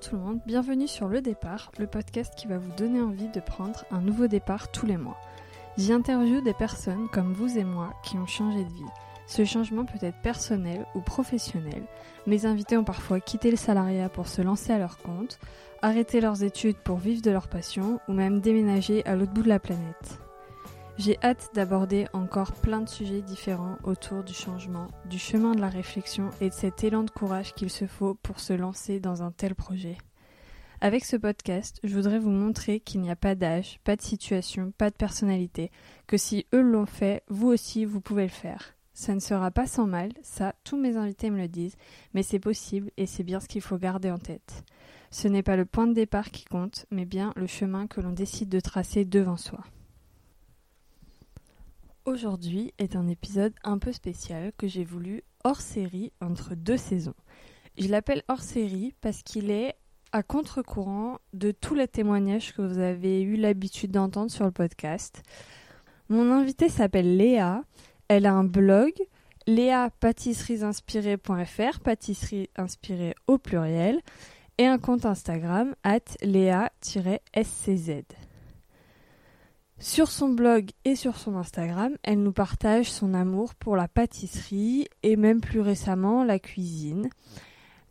Bonjour tout le monde, bienvenue sur Le Départ, le podcast qui va vous donner envie de prendre un nouveau départ tous les mois. J'y interviewe des personnes comme vous et moi qui ont changé de vie. Ce changement peut être personnel ou professionnel. Mes invités ont parfois quitté le salariat pour se lancer à leur compte, arrêté leurs études pour vivre de leur passion ou même déménager à l'autre bout de la planète. J'ai hâte d'aborder encore plein de sujets différents autour du changement, du chemin de la réflexion et de cet élan de courage qu'il se faut pour se lancer dans un tel projet. Avec ce podcast, je voudrais vous montrer qu'il n'y a pas d'âge, pas de situation, pas de personnalité, que si eux l'ont fait, vous aussi vous pouvez le faire. Ça ne sera pas sans mal, ça tous mes invités me le disent, mais c'est possible et c'est bien ce qu'il faut garder en tête. Ce n'est pas le point de départ qui compte, mais bien le chemin que l'on décide de tracer devant soi. Aujourd'hui est un épisode un peu spécial que j'ai voulu hors série entre deux saisons. Je l'appelle hors série parce qu'il est à contre-courant de tous les témoignages que vous avez eu l'habitude d'entendre sur le podcast. Mon invitée s'appelle Léa, elle a un blog léapâtisserieinspirée.fr, pâtisserie inspirée au pluriel, et un compte Instagram at léa-scz. Sur son blog et sur son Instagram, elle nous partage son amour pour la pâtisserie et même plus récemment la cuisine.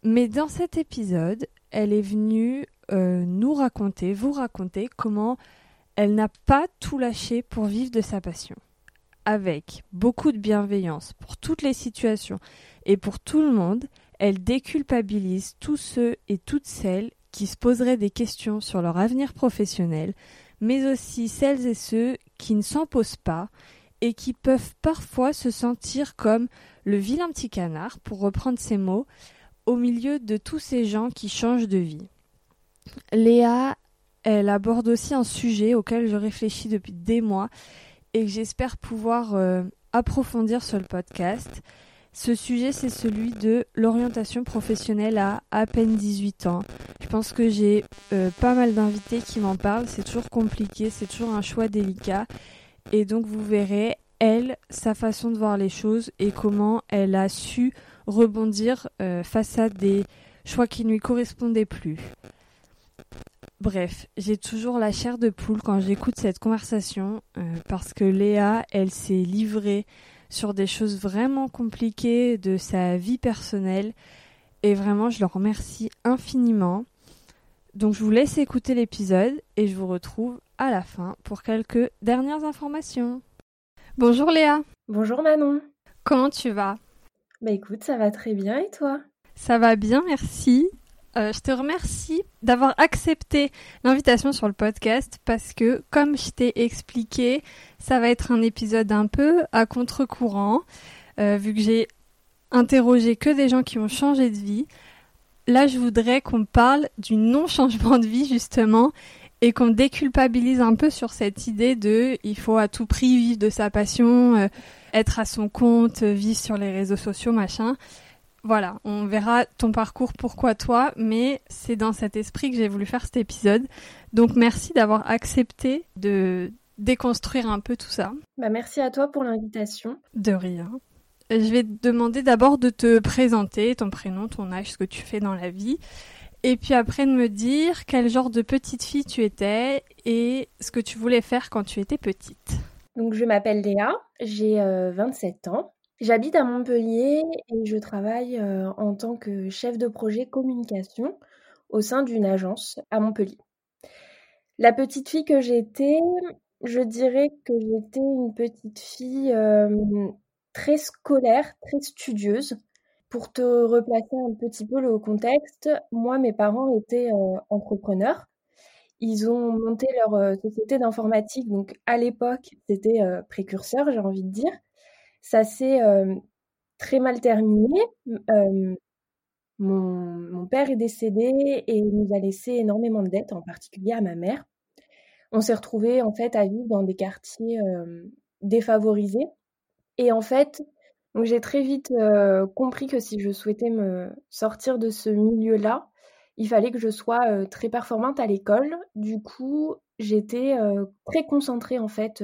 Mais dans cet épisode, elle est venue euh, nous raconter, vous raconter comment elle n'a pas tout lâché pour vivre de sa passion. Avec beaucoup de bienveillance pour toutes les situations et pour tout le monde, elle déculpabilise tous ceux et toutes celles qui se poseraient des questions sur leur avenir professionnel, mais aussi celles et ceux qui ne s'en posent pas et qui peuvent parfois se sentir comme le vilain petit canard, pour reprendre ces mots, au milieu de tous ces gens qui changent de vie. Léa, elle aborde aussi un sujet auquel je réfléchis depuis des mois et que j'espère pouvoir euh, approfondir sur le podcast. Ce sujet, c'est celui de l'orientation professionnelle à à peine 18 ans. Je pense que j'ai euh, pas mal d'invités qui m'en parlent. C'est toujours compliqué, c'est toujours un choix délicat. Et donc, vous verrez, elle, sa façon de voir les choses et comment elle a su rebondir euh, face à des choix qui ne lui correspondaient plus. Bref, j'ai toujours la chair de poule quand j'écoute cette conversation euh, parce que Léa, elle s'est livrée sur des choses vraiment compliquées de sa vie personnelle. Et vraiment, je le remercie infiniment. Donc, je vous laisse écouter l'épisode et je vous retrouve à la fin pour quelques dernières informations. Bonjour Léa. Bonjour Manon. Comment tu vas? Bah écoute, ça va très bien et toi? Ça va bien, merci. Euh, je te remercie d'avoir accepté l'invitation sur le podcast parce que, comme je t'ai expliqué, ça va être un épisode un peu à contre-courant, euh, vu que j'ai interrogé que des gens qui ont changé de vie. Là, je voudrais qu'on parle du non-changement de vie, justement, et qu'on déculpabilise un peu sur cette idée de il faut à tout prix vivre de sa passion, euh, être à son compte, vivre sur les réseaux sociaux, machin voilà, on verra ton parcours, pourquoi toi, mais c'est dans cet esprit que j'ai voulu faire cet épisode. Donc merci d'avoir accepté de déconstruire un peu tout ça. Bah merci à toi pour l'invitation. De rien. Je vais te demander d'abord de te présenter, ton prénom, ton âge, ce que tu fais dans la vie. Et puis après de me dire quel genre de petite fille tu étais et ce que tu voulais faire quand tu étais petite. Donc je m'appelle Léa, j'ai 27 euh, ans. J'habite à Montpellier et je travaille euh, en tant que chef de projet communication au sein d'une agence à Montpellier. La petite fille que j'étais, je dirais que j'étais une petite fille euh, très scolaire, très studieuse. Pour te replacer un petit peu le contexte, moi, mes parents étaient euh, entrepreneurs. Ils ont monté leur société d'informatique, donc à l'époque, c'était précurseur, j'ai envie de dire. Ça s'est très mal terminé. mon, père est décédé et il nous a laissé énormément de dettes, en particulier à ma mère. On s'est retrouvés en fait à vivre dans des quartiers défavorisés. Et en fait, j'ai très vite compris que si je souhaitais me sortir de ce milieu-là, il fallait que je sois très performante à l'école. Du coup, j'étais très concentrée en fait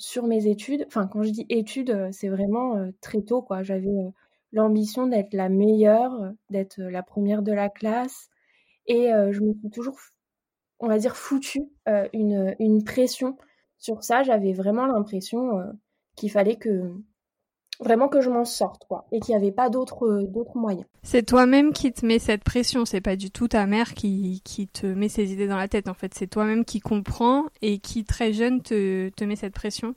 sur mes études. Enfin, quand je dis études, euh, c'est vraiment euh, très tôt, quoi. J'avais euh, l'ambition d'être la meilleure, d'être la première de la classe. Et je me suis toujours, on va dire, foutu une, une pression sur ça. J'avais vraiment l'impression qu'il fallait que vraiment que je m'en sorte, quoi, et qu'il n'y avait pas d'autres euh, d'autres moyens. C'est toi-même qui te mets cette pression, c'est pas du tout ta mère qui, qui te met ces idées dans la tête, en fait, c'est toi-même qui comprends et qui très jeune te, te met cette pression.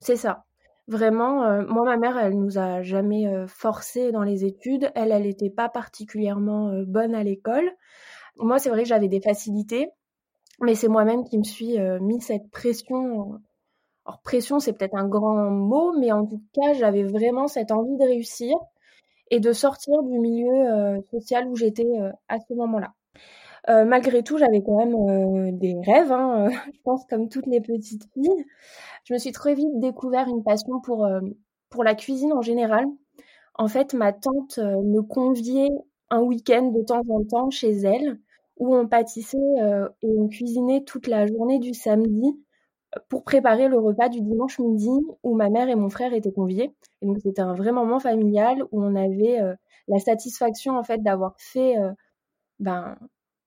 C'est ça. Vraiment, euh, moi, ma mère, elle nous a jamais euh, forcé dans les études. Elle, elle n'était pas particulièrement bonne à l'école. Moi, c'est vrai que j'avais des facilités, mais c'est moi-même qui me suis mis cette pression alors pression, c'est peut-être un grand mot, mais en tout cas, j'avais vraiment cette envie de réussir et de sortir du milieu euh, social où j'étais euh, à ce moment-là. Euh, malgré tout, j'avais quand même des rêves, hein, je pense comme toutes les petites filles. Je me suis très vite découvert une passion pour, pour la cuisine en général. En fait, ma tante me conviait un week-end de temps en temps chez elle, où on pâtissait et on cuisinait toute la journée du samedi pour préparer le repas du dimanche midi où ma mère et mon frère étaient conviés. Et donc c'était un vrai moment familial où on avait euh, la satisfaction en fait d'avoir fait euh, ben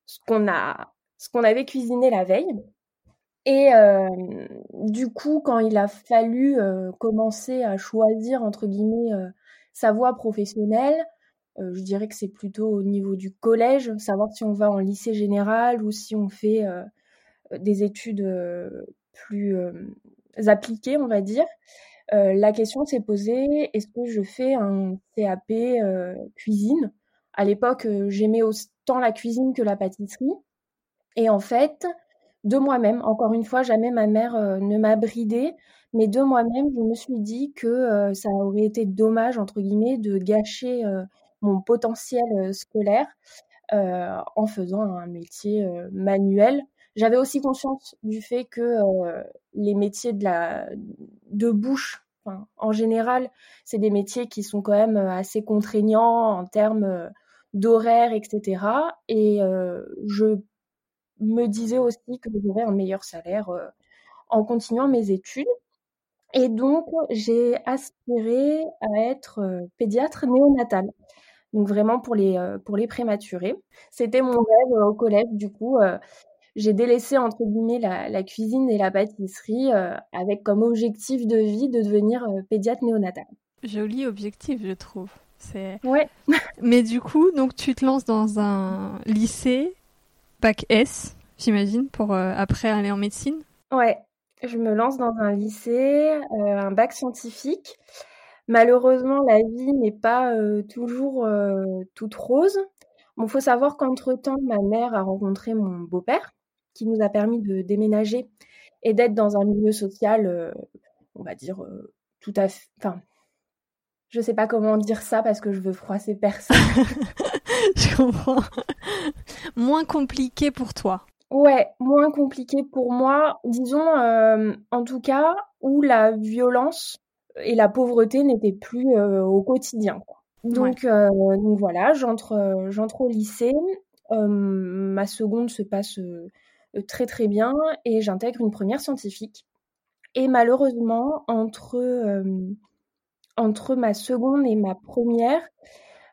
ce qu'on a ce qu'on avait cuisiné la veille. Et euh, du coup, quand il a fallu commencer à choisir entre guillemets sa voie professionnelle, je dirais que c'est plutôt au niveau du collège, savoir si on va en lycée général ou si on fait des études plus appliquée, on va dire, la question s'est posée est-ce que je fais un CAP cuisine? À l'époque, j'aimais autant la cuisine que la pâtisserie. Et en fait, de moi-même, encore une fois, jamais ma mère ne m'a bridée, mais de moi-même, je me suis dit que ça aurait été dommage, entre guillemets, de gâcher mon potentiel scolaire en faisant un métier manuel j'avais aussi conscience du fait que euh, les métiers de la bouche, en général, c'est des métiers qui sont quand même euh, assez contraignants en termes euh, d'horaire, etc. Et je me disais aussi que j'aurais un meilleur salaire en continuant mes études. Et donc, j'ai aspiré à être pédiatre néonatal. Donc vraiment pour les, pour les prématurés. C'était mon rêve au collège, du coup j'ai délaissé entre guillemets la, cuisine et la pâtisserie euh, avec comme objectif de vie de devenir euh, pédiatre néonatal. Joli objectif, je trouve. C'est. Ouais. Mais du coup, donc tu te lances dans un lycée, bac S, j'imagine, pour euh, après aller en médecine? Ouais, je me lance dans un lycée, un bac scientifique. Malheureusement, la vie n'est pas toujours toute rose. Bon, faut savoir qu'entre temps, ma mère a rencontré mon beau-père, qui nous a permis de déménager et d'être dans un milieu social, euh, on va dire, euh, tout à fait. Enfin, je sais pas comment dire ça parce que je veux froisser personne. je comprends. moins compliqué pour toi. Ouais, moins compliqué pour moi. Disons, euh, en tout cas, où la violence et la pauvreté n'étaient plus au quotidien. Donc, donc voilà, j'entre, j'entre au lycée. ma seconde se passe très très bien et j'intègre une première scientifique. Et malheureusement, entre, euh, entre ma seconde et ma première,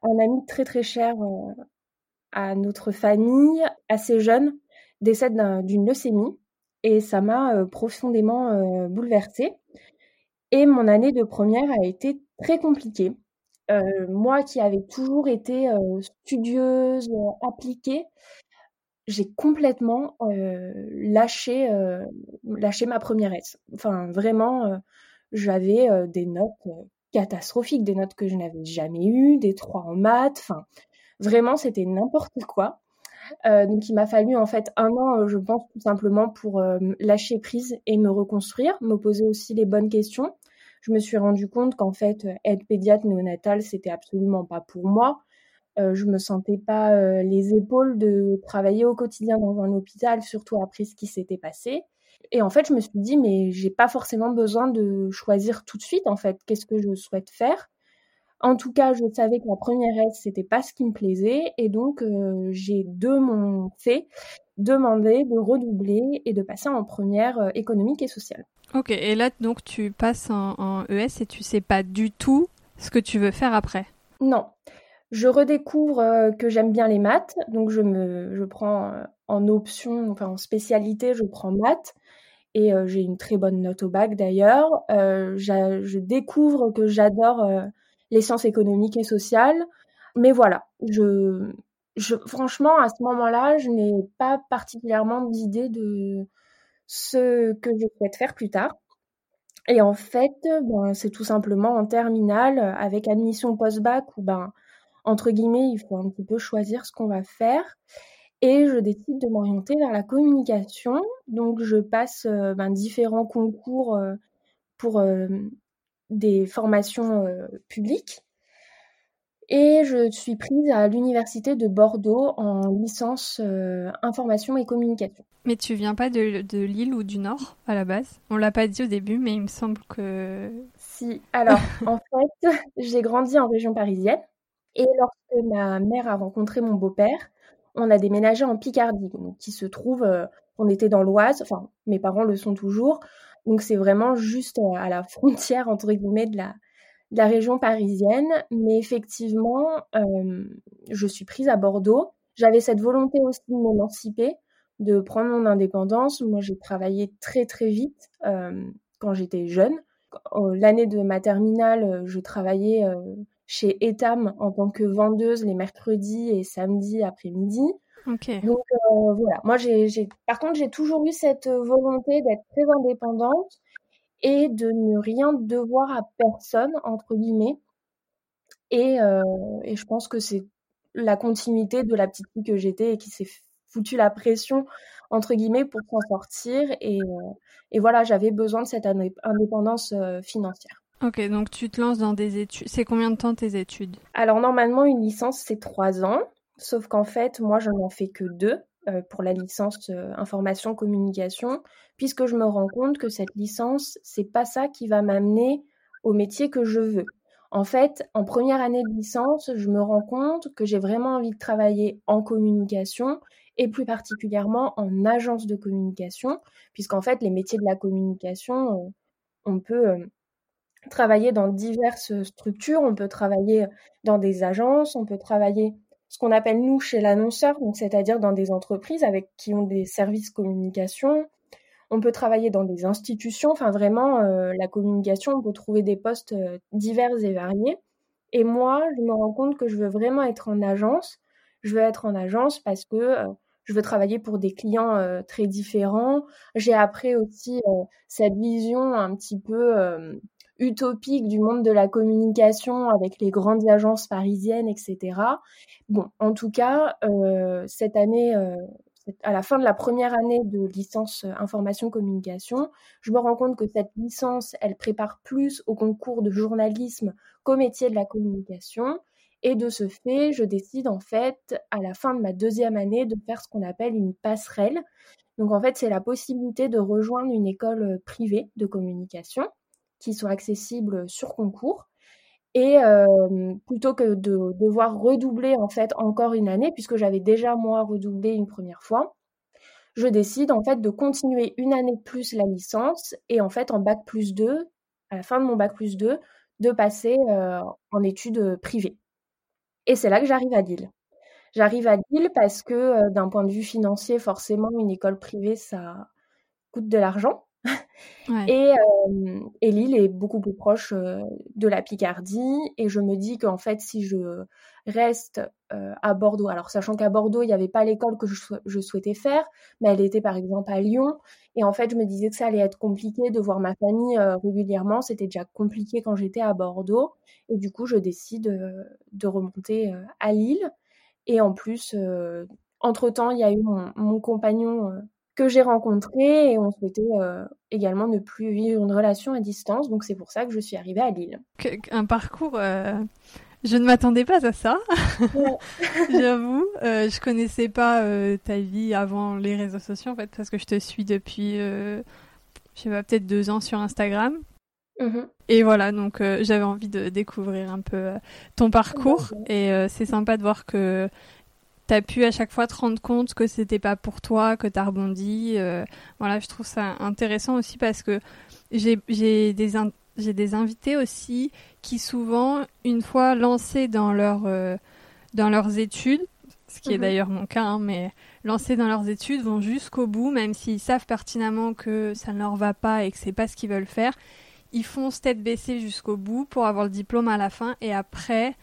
un ami très très cher euh, à notre famille, assez jeune, décède d'une leucémie et ça m'a profondément bouleversée. Et mon année de première a été très compliquée. moi qui avais toujours été studieuse, appliquée, j'ai complètement lâché, lâché ma première S. Enfin, vraiment, j'avais des notes catastrophiques, des notes que je n'avais jamais eues, des trois en maths. Enfin, vraiment, c'était n'importe quoi. donc, il m'a fallu en fait un an, je pense, tout simplement pour lâcher prise et me reconstruire, me poser aussi les bonnes questions. Je me suis rendu compte qu'en fait, être pédiatre néonatal, c'était absolument pas pour moi. Euh, je me sentais pas euh, les épaules de travailler au quotidien dans un hôpital, surtout après ce qui s'était passé. Et en fait, je me suis dit, mais j'ai pas forcément besoin de choisir tout de suite, en fait, qu'est-ce que je souhaite faire? En tout cas, je savais que la première aide, c'était pas ce qui me plaisait, et donc euh, j'ai de mon fait demandé de redoubler et de passer en première économique et sociale. Ok, et là, donc, tu passes en, en ES et tu sais pas du tout ce que tu veux faire après? Non. Je redécouvre que j'aime bien les maths, donc je me, je prends en option, enfin en spécialité, je prends maths et j'ai une très bonne note au bac d'ailleurs. je découvre que j'adore les sciences économiques et sociales, mais voilà, je, je, franchement, à ce moment-là, je n'ai pas particulièrement d'idée de ce que je souhaite faire plus tard. Et en fait, ben, c'est tout simplement en terminale, avec admission post-bac, où ben, entre guillemets, il faut un petit peu choisir ce qu'on va faire. Et je décide de m'orienter vers la communication. Donc, je passe euh, ben, différents concours euh, pour euh, des formations publiques. Et je suis prise à l'université de Bordeaux en licence information et communication. Mais tu viens pas de, de Lille ou du Nord à la base? On l'a pas dit au début, mais il me semble que. Si, alors en fait, j'ai grandi en région parisienne. Et lorsque ma mère a rencontré mon beau-père, on a déménagé en Picardie, qui se trouve, euh, on était dans l'Oise, enfin mes parents le sont toujours, donc c'est vraiment juste euh, à la frontière entre guillemets de la, de la région parisienne. Mais effectivement, euh, je suis prise à Bordeaux. J'avais cette volonté aussi de m'émanciper, de prendre mon indépendance. Moi, j'ai travaillé très très vite quand j'étais jeune. L'année de ma terminale, je travaillais chez Etam en tant que vendeuse les mercredis et samedis après-midi. Donc euh, voilà, moi j'ai, par contre j'ai toujours eu cette volonté d'être très indépendante et de ne rien devoir à personne entre guillemets. Et, euh, et je pense que c'est la continuité de la petite fille que j'étais et qui s'est foutu la pression entre guillemets pour s'en sortir et, euh, et voilà j'avais besoin de cette indépendance financière. Ok, donc tu te lances dans des études. C'est combien de temps tes études? Alors normalement, une licence, c'est trois ans. Sauf qu'en fait, moi, je n'en fais que deux euh, pour la licence euh, information communication, puisque je me rends compte que cette licence, c'est pas ça qui va m'amener au métier que je veux. En fait, en première année de licence, je me rends compte que j'ai vraiment envie de travailler en communication et plus particulièrement en agence de communication, puisqu'en fait, les métiers de la communication, euh, on peut travailler dans diverses structures. On peut travailler dans des agences, on peut travailler ce qu'on appelle nous chez l'annonceur, donc c'est-à-dire dans des entreprises avec qui ont des services communication. On peut travailler dans des institutions. Enfin, vraiment, la communication, on peut trouver des postes divers et variés. Et moi, je me rends compte que je veux vraiment être en agence. Je veux être en agence parce que je veux travailler pour des clients très différents. J'ai appris aussi cette vision un petit peu utopique du monde de la communication avec les grandes agences parisiennes, etc. Bon, en tout cas, euh, cette année, euh, à la fin de la première année de licence euh, information communication, je me rends compte que cette licence, elle prépare plus au concours de journalisme qu'au métier de la communication. Et de ce fait, je décide en fait, à la fin de ma deuxième année, de faire ce qu'on appelle une passerelle. Donc en fait, c'est la possibilité de rejoindre une école privée de communication qui sont accessibles sur concours. Et plutôt que de devoir redoubler en fait encore une année, puisque j'avais déjà moi redoublé une première fois, je décide en fait de continuer une année de plus la licence et en fait en bac plus 2, à la fin de mon bac plus 2, de passer en études privées. Et c'est là que j'arrive à Lille. J'arrive à Lille parce que d'un point de vue financier, forcément, une école privée, ça coûte de l'argent. Et, et, Lille est beaucoup plus proche de la Picardie. Et je me dis qu'en fait, si je reste à Bordeaux, alors sachant qu'à Bordeaux, il n'y avait pas l'école que je, souhaitais faire, mais elle était par exemple à Lyon. Et en fait, je me disais que ça allait être compliqué de voir ma famille régulièrement. C'était déjà compliqué quand j'étais à Bordeaux. Et du coup, je décide de remonter à Lille. Et en plus, entre-temps, il y a eu mon compagnon que j'ai rencontré et on souhaitait euh, également ne plus vivre une relation à distance. Donc c'est pour ça que je suis arrivée à Lille. Un parcours, euh, je ne m'attendais pas à ça. J'avoue, euh, je connaissais pas ta vie avant les réseaux sociaux en fait parce que je te suis depuis, je sais pas, peut-être deux ans sur Instagram. Mm-hmm. Et voilà, donc j'avais envie de découvrir un peu ton parcours et c'est sympa de voir que tu pu à chaque fois te rendre compte que c'était pas pour toi, que tu as rebondi. Euh, voilà, je trouve ça intéressant aussi parce que j'ai des, des invités aussi qui souvent, une fois lancés dans leur, euh, dans leurs études, ce qui est Mhm. d'ailleurs mon cas, hein, mais lancés dans leurs études vont jusqu'au bout, même s'ils savent pertinemment que ça ne leur va pas et que c'est pas ce qu'ils veulent faire. Ils foncent tête baissée jusqu'au bout pour avoir le diplôme à la fin et après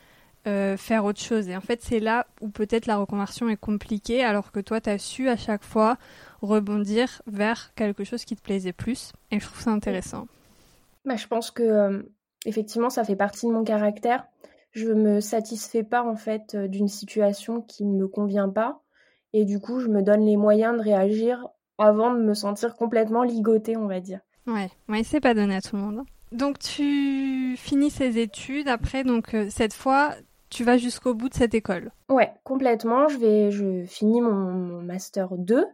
euh, faire autre chose. Et en fait, c'est là où peut-être la reconversion est compliquée, alors que toi, tu as su à chaque fois rebondir vers quelque chose qui te plaisait plus. Et je trouve ça intéressant. Bah, je pense que euh, effectivement, ça fait partie de mon caractère. Je me satisfais pas en fait euh, d'une situation qui ne me convient pas, et du coup, je me donne les moyens de réagir avant de me sentir complètement ligotée, on va dire. Ouais, ouais c'est pas donné à tout le monde. Donc tu finis ces études, après, donc euh, cette fois, tu vas jusqu'au bout de cette école. Ouais, complètement. Je vais, je finis mon, master 2,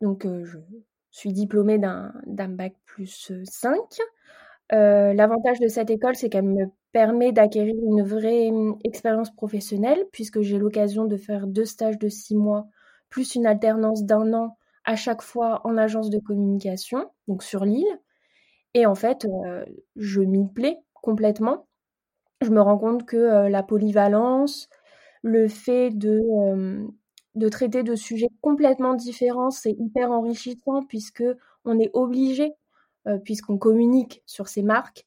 donc euh, je suis diplômée d'un bac plus 5. Euh, L'avantage de cette école, c'est qu'elle me permet d'acquérir une vraie hum, expérience professionnelle, puisque j'ai l'occasion de faire deux stages de six mois, plus une alternance d'un an à chaque fois en agence de communication, donc sur l'île. Et en fait, euh, je m'y plais complètement. Je me rends compte que euh, la polyvalence, le fait de, traiter de sujets complètement différents, c'est hyper enrichissant puisque on est obligé, euh, puisqu'on communique sur ces marques,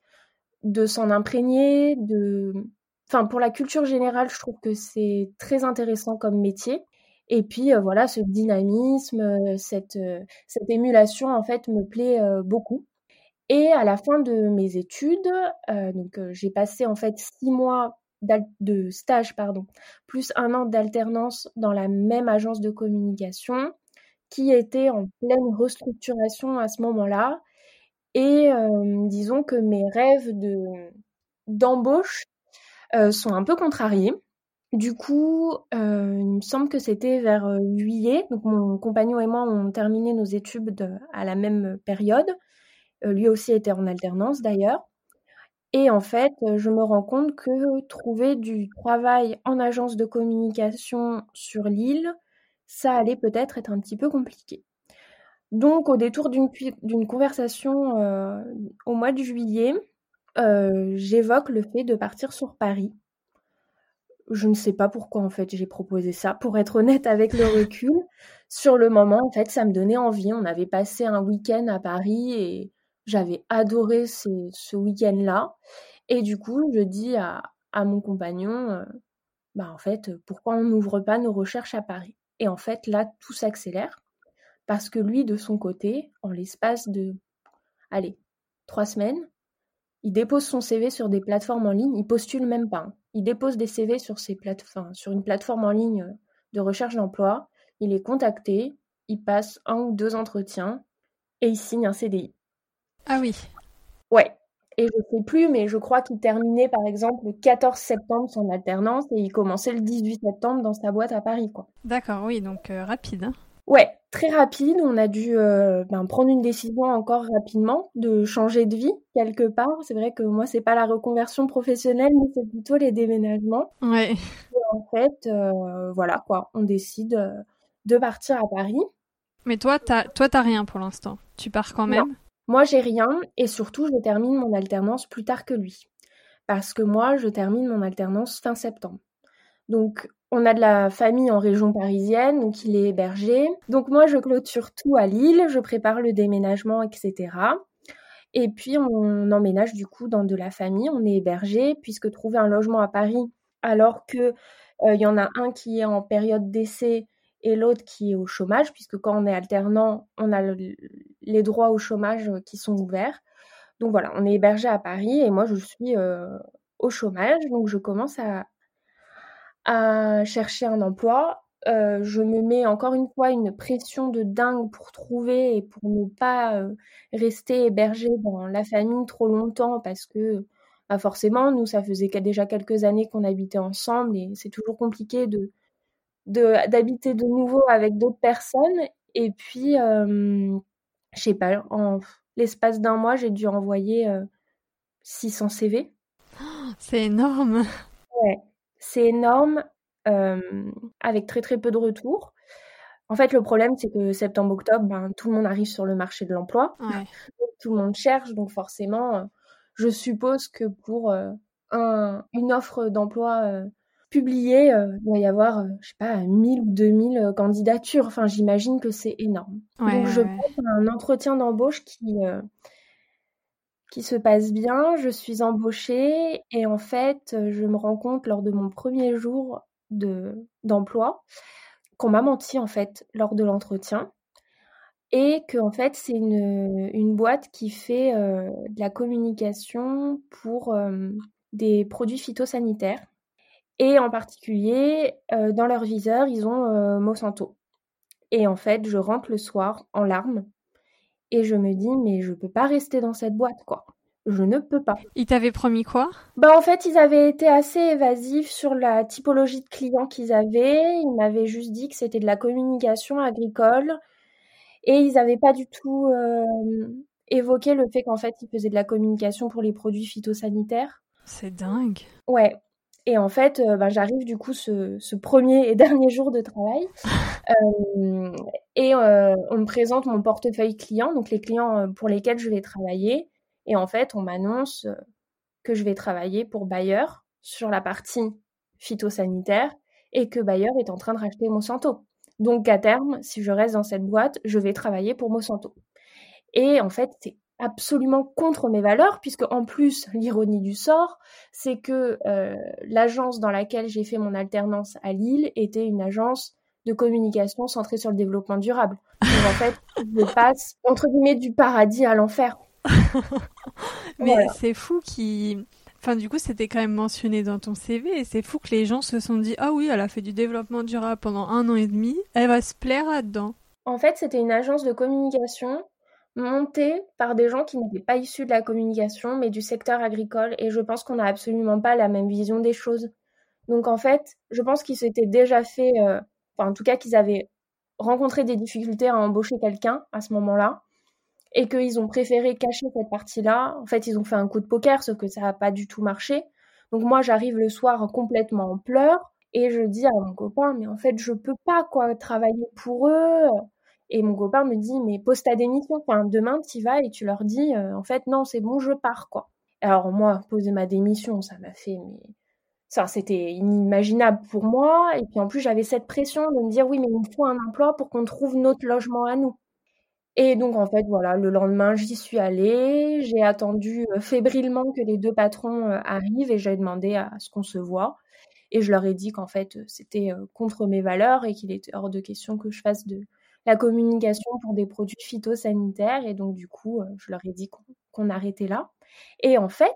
de s'en imprégner, de... Enfin, pour la culture générale, je trouve que c'est très intéressant comme métier. Et puis, euh, voilà, ce dynamisme, cette, émulation, en fait, me plaît beaucoup. Et à la fin de mes études, euh, donc euh, j'ai passé en fait six mois de stage, pardon, plus un an d'alternance dans la même agence de communication qui était en pleine restructuration à ce moment-là. Et euh, disons que mes rêves de d'embauche sont un peu contrariés. Du coup, il me semble que c'était vers juillet. Donc mon compagnon et moi on terminé nos études de- à la même période. Euh, lui aussi était en alternance d'ailleurs. Et en fait, euh, je me rends compte que trouver du travail en agence de communication sur l'île, ça allait peut-être être un petit peu compliqué. Donc, au détour d'une conversation euh, au mois de juillet, euh, j'évoque le fait de partir sur Paris. Je ne sais pas pourquoi en fait j'ai proposé ça. Pour être honnête avec le recul, sur le moment, en fait, ça me donnait envie. On avait passé un week-end à Paris et j'avais adoré ce week-end-là. Et du coup, je dis à, mon compagnon, euh, bah en fait, pourquoi on n'ouvre pas nos recherches à Paris? Et en fait, là, tout s'accélère parce que lui, de son côté, en l'espace de, allez, trois semaines, il dépose son CV sur des plateformes en ligne, il postule même pas. hein. Il dépose des CV sur, sur une plateforme en ligne euh, de recherche d'emploi, il est contacté, il passe un ou deux entretiens et il signe un CDI. Ah oui, Ouais. Et je sais plus, mais je crois qu'il terminait par exemple le 14 septembre son alternance et il commençait le 18 septembre dans sa boîte à Paris, quoi. d'accord, oui, donc euh, rapide. hein. Ouais, très rapide. On a dû euh, ben, prendre une décision encore rapidement de changer de vie quelque part. C'est vrai que moi, c'est pas la reconversion professionnelle, mais c'est plutôt les déménagements. Ouais, En fait, euh, voilà quoi, on décide de partir à Paris. mais toi, t'as, toi, t'as rien pour l'instant. Tu pars quand Non. Moi, j'ai rien et surtout, je termine mon alternance plus tard que lui. Parce que moi, je termine mon alternance fin septembre. Donc, on a de la famille en région parisienne, donc il est hébergé. Donc, moi, je clôture tout à Lille, je prépare le déménagement, etc. Et puis, on emménage du coup dans de la famille, on est hébergé, puisque trouver un logement à Paris, alors que euh, y en a un qui est en période d'essai et l'autre qui est au chômage, puisque quand on est alternant, on a le- les droits au chômage euh, qui sont ouverts. Donc voilà, on est hébergé à Paris et moi je suis euh, au chômage, donc je commence à, chercher un emploi. Euh, je me mets encore une fois une pression de dingue pour trouver et pour ne pas rester hébergé dans la famille trop longtemps parce que bah forcément, nous, ça faisait déjà quelques années qu'on habitait ensemble et c'est toujours compliqué de d'habiter de nouveau avec d'autres personnes. Et puis, euh, je sais pas, en l'espace d'un mois, j'ai dû envoyer euh, 600 CV. C'est énorme. Ouais, c'est énorme, euh, avec très très peu de retours. En fait, le problème, c'est que septembre-octobre, ben, tout le monde arrive sur le marché de l'emploi, Ouais. tout le monde cherche, donc forcément, euh, je suppose que pour euh, un, une offre d'emploi euh, publié, euh, il doit y avoir, euh, je sais pas, 1000 ou 2000 candidatures. Enfin, j'imagine que c'est énorme. Donc, je passe un entretien d'embauche qui, qui se passe bien. Je suis embauchée et en fait, je me rends compte lors de mon premier jour de, d'emploi qu'on m'a menti en fait lors de l'entretien et que en fait c'est une, une boîte qui fait de la communication pour des produits phytosanitaires et en particulier, euh, dans leur viseur, ils ont euh, Monsanto. Et en fait, je rentre le soir en larmes et je me dis, mais je peux pas rester dans cette boîte, quoi. Je ne peux pas. Ils t'avaient promis quoi? Bah en fait, ils avaient été assez évasifs sur la typologie de clients qu'ils avaient. Ils m'avaient juste dit que c'était de la communication agricole et ils n'avaient pas du tout euh, évoqué le fait qu'en fait, ils faisaient de la communication pour les produits phytosanitaires. C'est dingue. Ouais, et en fait, euh, ben, j'arrive du coup ce, premier et dernier jour de travail euh, et euh, on me présente mon portefeuille client, donc les clients pour lesquels je vais travailler. Et en fait, on m'annonce que je vais travailler pour Bayer sur la partie phytosanitaire et que Bayer est en train de racheter Monsanto. Donc à terme, si je reste dans cette boîte, je vais travailler pour Monsanto. Et en fait, c'est absolument contre mes valeurs, puisque en plus, l'ironie du sort, c'est que euh, l'agence dans laquelle j'ai fait mon alternance à Lille était une agence de communication centrée sur le développement durable. Donc en fait, je passe entre guillemets du paradis à l'enfer. Mais c'est fou qui. Enfin, du coup, c'était quand même mentionné dans ton CV et c'est fou que les gens se sont dit Ah oui, elle a fait du développement durable pendant un an et demi, elle va se plaire là-dedans. En fait, c'était une agence de communication montée par des gens qui n'étaient pas issus de la communication, mais du secteur agricole. Et je pense qu'on n'a absolument pas la même vision des choses. Donc en fait, je pense qu'ils s'étaient déjà fait, euh, enfin en tout cas qu'ils avaient rencontré des difficultés à embaucher quelqu'un à ce moment-là, et qu'ils ont préféré cacher cette partie-là. En fait, ils ont fait un coup de poker, sauf que ça n'a pas du tout marché. Donc moi, j'arrive le soir complètement en pleurs, et je dis à mon copain, mais en fait, je peux pas quoi travailler pour eux. Et mon copain me dit, mais pose ta démission. Demain, tu vas et tu leur dis, euh, en fait, non, c'est bon, je pars, quoi. Alors, moi, poser ma démission, ça m'a fait, mais. Ça, c'était inimaginable pour moi. Et puis, en plus, j'avais cette pression de me dire, oui, mais il me faut un emploi pour qu'on trouve notre logement à nous. Et donc, en fait, voilà, le lendemain, j'y suis allée. J'ai attendu euh, fébrilement que les deux patrons euh, arrivent et j'ai demandé à ce qu'on se voit. Et je leur ai dit qu'en fait, c'était contre mes valeurs et qu'il était hors de question que je fasse de, la communication pour des produits phytosanitaires. Et donc, du coup, euh, je leur ai dit qu'on arrêtait là. Et en fait,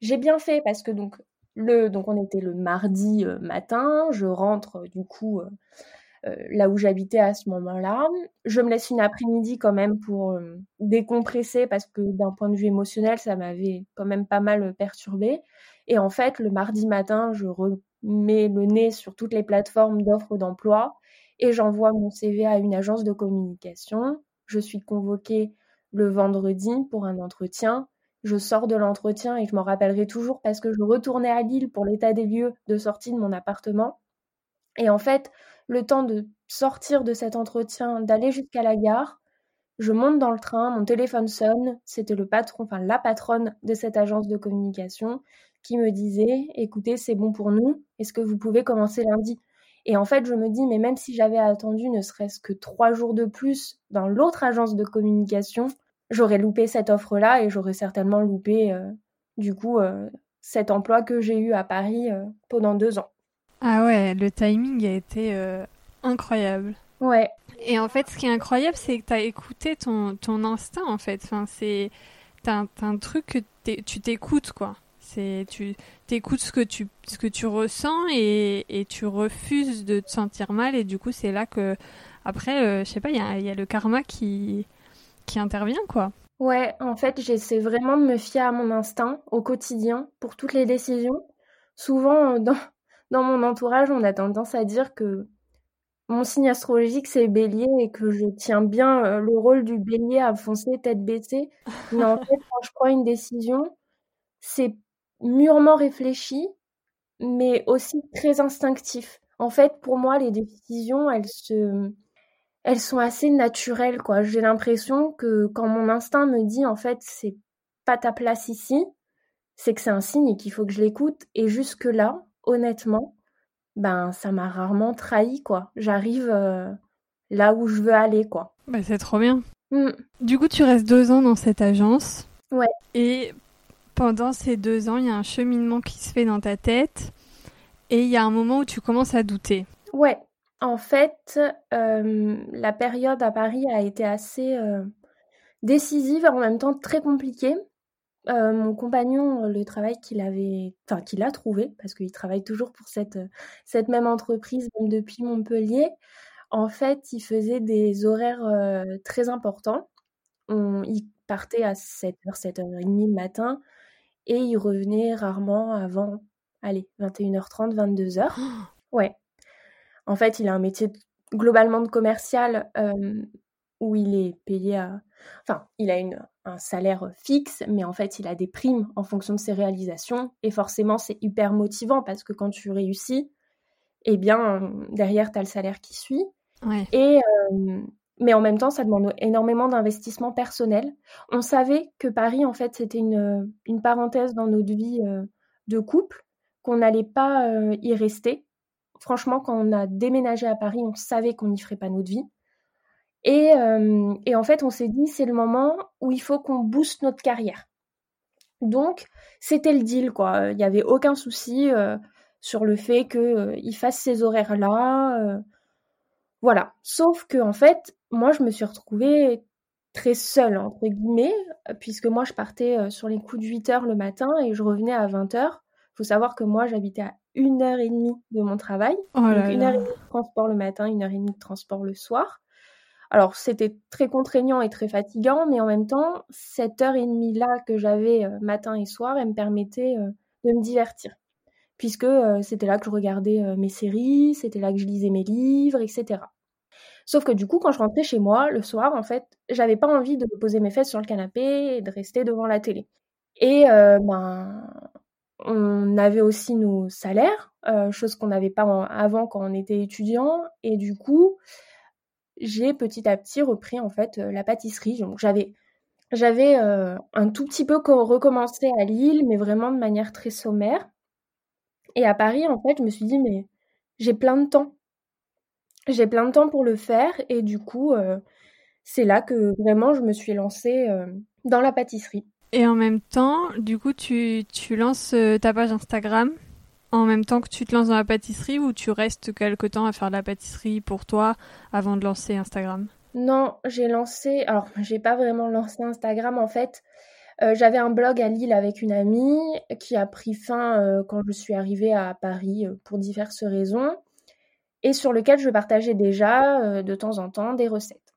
j'ai bien fait parce que donc, le, donc on était le mardi euh, matin, je rentre euh, du coup là où j'habitais à ce moment-là. Je me laisse une après-midi quand même pour décompresser parce que d'un point de vue émotionnel, ça m'avait quand même pas mal perturbé. Et en fait, le mardi matin, je remets le nez sur toutes les plateformes d'offres d'emploi et j'envoie mon CV à une agence de communication. Je suis convoquée le vendredi pour un entretien. Je sors de l'entretien et je m'en rappellerai toujours parce que je retournais à Lille pour l'état des lieux de sortie de mon appartement. Et en fait, le temps de sortir de cet entretien, d'aller jusqu'à la gare, je monte dans le train, mon téléphone sonne, c'était le patron, enfin la patronne de cette agence de communication qui me disait "Écoutez, c'est bon pour nous, est-ce que vous pouvez commencer lundi? Et en fait, je me dis, mais même si j'avais attendu ne serait-ce que trois jours de plus dans l'autre agence de communication, j'aurais loupé cette offre-là et j'aurais certainement loupé, euh, du coup, euh, cet emploi que j'ai eu à Paris euh, pendant deux ans. Ah ouais, le timing a été incroyable. Ouais. Et en fait, ce qui est incroyable, c'est que tu as écouté ton, ton instinct, en fait. Enfin, c'est... T'as un, truc que tu t'écoutes, quoi. C'est tu écoutes ce que tu ce que tu ressens et, et, tu refuses de te sentir mal et du coup c'est là que après euh, je sais pas il y a, y a, le karma qui qui intervient quoi. Ouais, en fait, j'essaie vraiment de me fier à mon instinct au quotidien pour toutes les décisions. Souvent dans dans mon entourage, on a tendance à dire que mon signe astrologique c'est bélier et que je tiens bien euh, le rôle du bélier à foncer tête baissée. Mais en fait, quand je prends une décision, c'est mûrement réfléchi, mais aussi très instinctif. En fait, pour moi, les décisions, elles se, elles sont assez naturelles, quoi. J'ai l'impression que quand mon instinct me dit, en fait, c'est pas ta place ici, c'est que c'est un signe et qu'il faut que je l'écoute. Et jusque là, honnêtement, ben ça m'a rarement trahi quoi. J'arrive là où je veux aller quoi. Bah, c'est trop bien. Mm. Du coup, tu restes deux ans dans cette agence. Ouais. Et pendant ces deux ans, il y a un cheminement qui se fait dans ta tête. Et il y a un moment où tu commences à douter. Ouais. En fait, euh, la période à Paris a été assez euh, décisive, en même temps très compliquée. Euh, mon compagnon, le travail qu'il avait, enfin qu'il a trouvé, parce qu'il travaille toujours pour cette, cette même entreprise, depuis Montpellier, en fait, il faisait des horaires très importants. Il partait à 7h, 7h30 le matin et il revenait rarement avant, allez, 21h30, 22h. Ouais. En fait, il a un métier globalement de commercial où il est payé à... Enfin, il a une, un salaire fixe, mais en fait, il a des primes en fonction de ses réalisations. Et forcément, c'est hyper motivant parce que quand tu réussis, eh bien, derrière, tu as le salaire qui suit. Et, mais en même temps, ça demande énormément d'investissement personnel. On savait que Paris, en fait, c'était une, une, parenthèse dans notre vie de couple, qu'on n'allait pas y rester. Franchement, quand on a déménagé à Paris, on savait qu'on n'y ferait pas notre vie. Et, et en fait, on s'est dit, c'est le moment où il faut qu'on booste notre carrière. Donc, c'était le deal, quoi. Il n'y avait aucun souci sur le fait qu'il fasse ces horaires-là voilà. Sauf que, en fait, moi, je me suis retrouvée très seule, entre guillemets, puisque moi, je partais sur les coups de 8 heures le matin et je revenais à 20 heures. Il faut savoir que moi, j'habitais à une heure et demie de mon travail. Oh donc, une heure et demie de transport le matin, une heure et demie de transport le soir. Alors, c'était très contraignant et très fatigant, mais en même temps, cette heure et demie-là que j'avais euh, matin et soir, elle me permettait euh, de me divertir puisque euh, c'était là que je regardais mes séries, c'était là que je lisais mes livres, etc. Sauf que du coup, quand je rentrais chez moi le soir, en fait, j'avais pas envie de poser mes fesses sur le canapé et de rester devant la télé. Et euh, ben, on avait aussi nos salaires, chose qu'on n'avait pas avant quand on était étudiant. Et du coup, j'ai petit à petit repris en fait la pâtisserie. Donc j'avais j'avais un tout petit peu recommencé à Lille, mais vraiment de manière très sommaire. Et à Paris, en fait, je me suis dit, mais j'ai plein de temps. J'ai plein de temps pour le faire. Et du coup, euh, c'est là que vraiment je me suis lancée euh, dans la pâtisserie. Et en même temps, du coup, tu, tu lances euh, ta page Instagram en même temps que tu te lances dans la pâtisserie ou tu restes quelque temps à faire de la pâtisserie pour toi avant de lancer Instagram? Non, j'ai lancé. Alors, j'ai pas vraiment lancé Instagram en fait. Euh, j'avais un blog à Lille avec une amie qui a pris fin euh, quand je suis arrivée à Paris euh, pour diverses raisons et sur lequel je partageais déjà de temps en temps des recettes.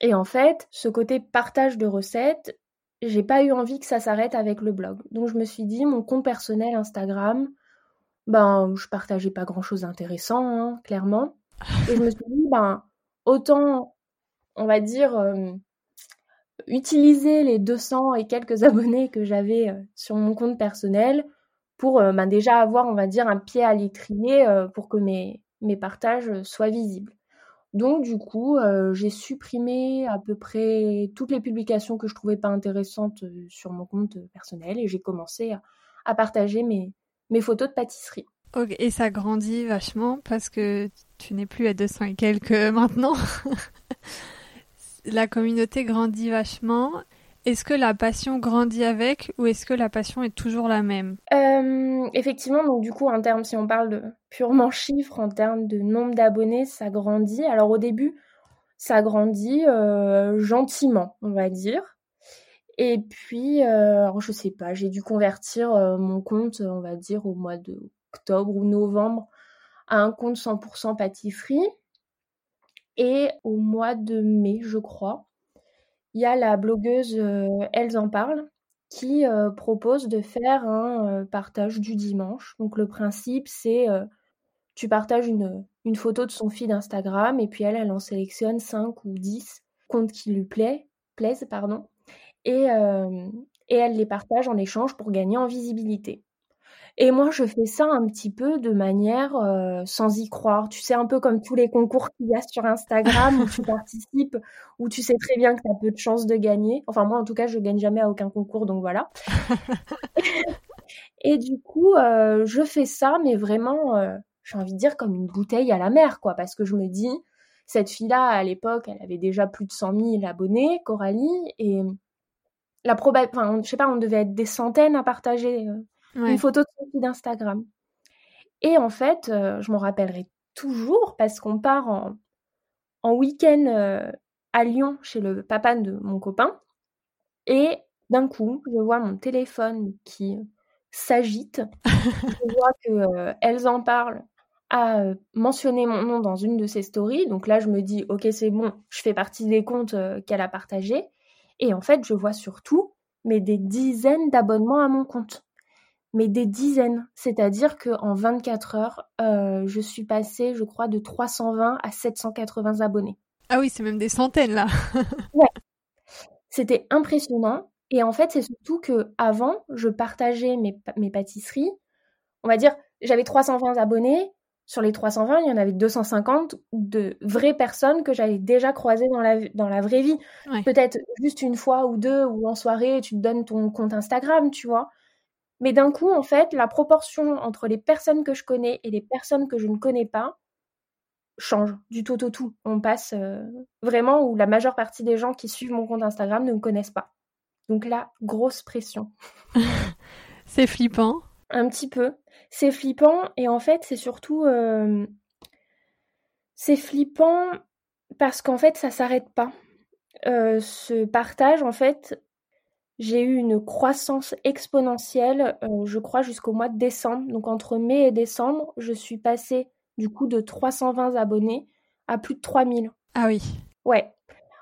Et en fait, ce côté partage de recettes, j'ai pas eu envie que ça s'arrête avec le blog. Donc je me suis dit, mon compte personnel Instagram, ben je partageais pas grand chose d'intéressant, hein, clairement. Et je me suis dit, ben autant, on va dire, utiliser les 200 et quelques abonnés que j'avais euh, sur mon compte personnel pour euh, ben, déjà avoir, on va dire, un pied à l'étrier euh, pour que mes, mes partages soient visibles. Donc du coup, j'ai supprimé à peu près toutes les publications que je trouvais pas intéressantes sur mon compte personnel et j'ai commencé à, partager mes, photos de pâtisserie. Ok, et ça grandit vachement parce que tu n'es plus à 200 et quelques maintenant. la communauté grandit vachement. Est-ce que la passion grandit avec ou est-ce que la passion est toujours la même euh, Effectivement, donc du coup, en termes, si on parle de purement chiffres, en termes de nombre d'abonnés, ça grandit. Alors au début, ça grandit euh, gentiment, on va dire. Et puis, euh, alors sais pas, j'ai dû convertir mon compte, on va dire, au mois d'octobre ou novembre à un compte 100% pâtisserie. Et au mois de mai, je crois, il y a la blogueuse euh, Elles en parlent qui euh, propose de faire un euh, partage du dimanche. Donc le principe, c'est tu partages une, photo de son feed Instagram et puis elle, elle en sélectionne 5 ou 10 comptes qui lui plaisent. Pardon, et elle les partage en échange pour gagner en visibilité. Et moi, je fais ça un petit peu de manière euh, sans y croire. Tu sais, un peu comme tous les concours qu'il y a sur Instagram où tu participes, où tu sais très bien que tu as peu de chances de gagner. Enfin, moi, en tout cas, je gagne jamais à aucun concours, donc voilà. et du coup, euh, je fais ça, mais vraiment euh, j'ai envie de dire, comme une bouteille à la mer, quoi, parce que je me dis, cette fille-là, à l'époque, elle avait déjà plus de 100 000 abonnés, Coralie, et la probabilité, enfin, je sais pas, on devait être des centaines à partager euh, une photo de son fille d'Instagram. Et en fait, euh, je m'en rappellerai toujours parce qu'on part en, en week-end euh, à Lyon chez le papa de mon copain. Et d'un coup, je vois mon téléphone qui s'agite. je vois qu'elles en parlent a euh, mentionné mon nom dans une de ses stories. Donc là, je me dis, ok, c'est bon, je fais partie des comptes euh, qu'elle a partagés. Et en fait, je vois surtout, mais des dizaines d'abonnements à mon compte. Mais des dizaines. C'est-à-dire qu'en 24 heures, euh, je suis passée, je crois, de 320 à 780 abonnés. Ah oui, c'est même des centaines là. ouais. C'était impressionnant. Et en fait, c'est surtout que avant, je partageais mes, mes pâtisseries. On va dire, j'avais 320 abonnés, sur les 320, il y en avait 250 de vraies personnes que j'avais déjà croisées dans la, dans la vraie vie. Peut-être juste une fois ou deux, ou en soirée, tu te donnes ton compte Instagram, tu vois. Mais d'un coup, en fait, la proportion entre les personnes que je connais et les personnes que je ne connais pas change du tout au tout. On passe euh, vraiment où la majeure partie des gens qui suivent mon compte Instagram ne me connaissent pas. Donc là, grosse pression. C'est flippant. Un petit peu. C'est flippant et en fait, c'est surtout. Euh, c'est flippant parce qu'en fait, ça s'arrête pas. Euh, ce partage, en fait, j'ai eu une croissance exponentielle, euh, je crois, jusqu'au mois de décembre. Donc, entre mai et décembre, je suis passée du coup de 320 abonnés à plus de 3000. Ah oui. Ouais.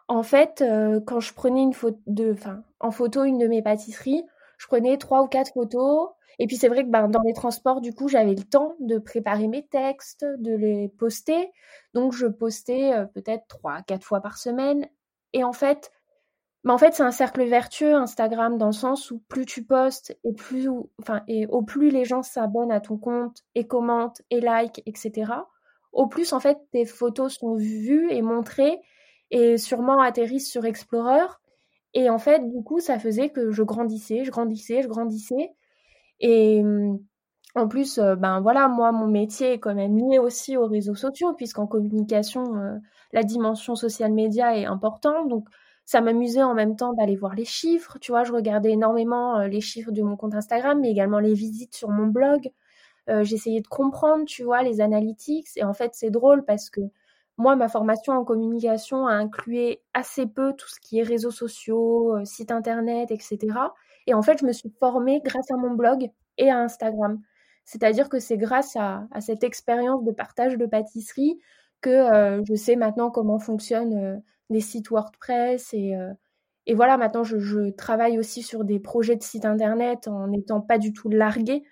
En fait, quand je prenais une photo de, enfin, en photo une de mes pâtisseries, je prenais trois ou quatre photos et puis c'est vrai que ben, dans les transports, du coup, j'avais le temps de préparer mes textes, de les poster. Donc je postais euh, peut-être trois, quatre fois par semaine. Et en fait, ben, en fait, c'est un cercle vertueux Instagram dans le sens où plus tu postes et plus, enfin, et au plus les gens s'abonnent à ton compte et commentent et like, etc. Au plus en fait tes photos sont vues et montrées et sûrement atterrissent sur Explorer. Et en fait, du coup, ça faisait que je grandissais, je grandissais, je grandissais. Et mmh, en plus, euh, ben voilà, moi, mon métier est quand même lié aussi aux réseaux sociaux, puisqu'en communication, euh, la dimension social média est importante. Donc, ça m'amusait en même temps d'aller voir les chiffres. Tu vois, je regardais énormément euh, les chiffres de mon compte Instagram, mais également les visites sur mon blog. J'essayais de comprendre, tu vois, les analytics. Et en fait, c'est drôle parce que moi, ma formation en communication a inclus assez peu tout ce qui est réseaux sociaux, site internet, etc. Et en fait, je me suis formée grâce à mon blog et à Instagram. C'est-à-dire que c'est grâce à, cette expérience de partage de pâtisserie que euh, je sais maintenant comment fonctionnent euh, les sites WordPress et, euh, voilà, maintenant je, travaille aussi sur des projets de sites internet en n'étant pas du tout larguée.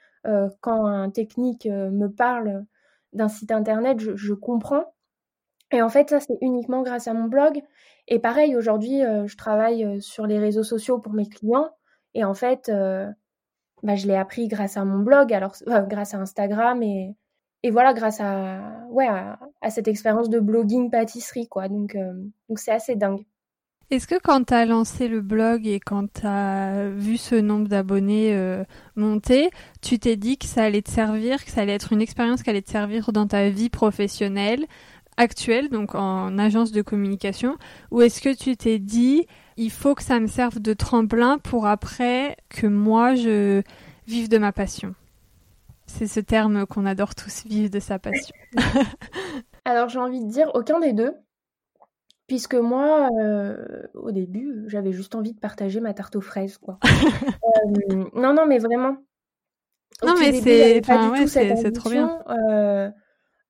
quand un technique me parle d'un site internet, je, comprends. Et en fait, ça, c'est uniquement grâce à mon blog. Et pareil, aujourd'hui, je travaille sur les réseaux sociaux pour mes clients. Et en fait, euh, bah, je l'ai appris grâce à mon blog, alors euh, grâce à Instagram et, et voilà, grâce à, ouais, à, cette expérience de blogging pâtisserie, quoi. Donc, euh, donc c'est assez dingue. Est-ce que quand tu as lancé le blog et quand tu as vu ce nombre d'abonnés monter, tu t'es dit que ça allait te servir, que ça allait être une expérience qui allait te servir dans ta vie professionnelle actuelle, donc en agence de communication, ou est-ce que tu t'es dit il faut que ça me serve de tremplin pour après que moi je vive de ma passion? C'est ce terme qu'on adore tous, vivre de sa passion. Alors j'ai envie de dire aucun des deux, puisque moi, euh, au début, j'avais juste envie de partager ma tarte aux fraises, quoi. Euh, non, non, mais vraiment. Non, mais c'est c'est trop bien. Euh,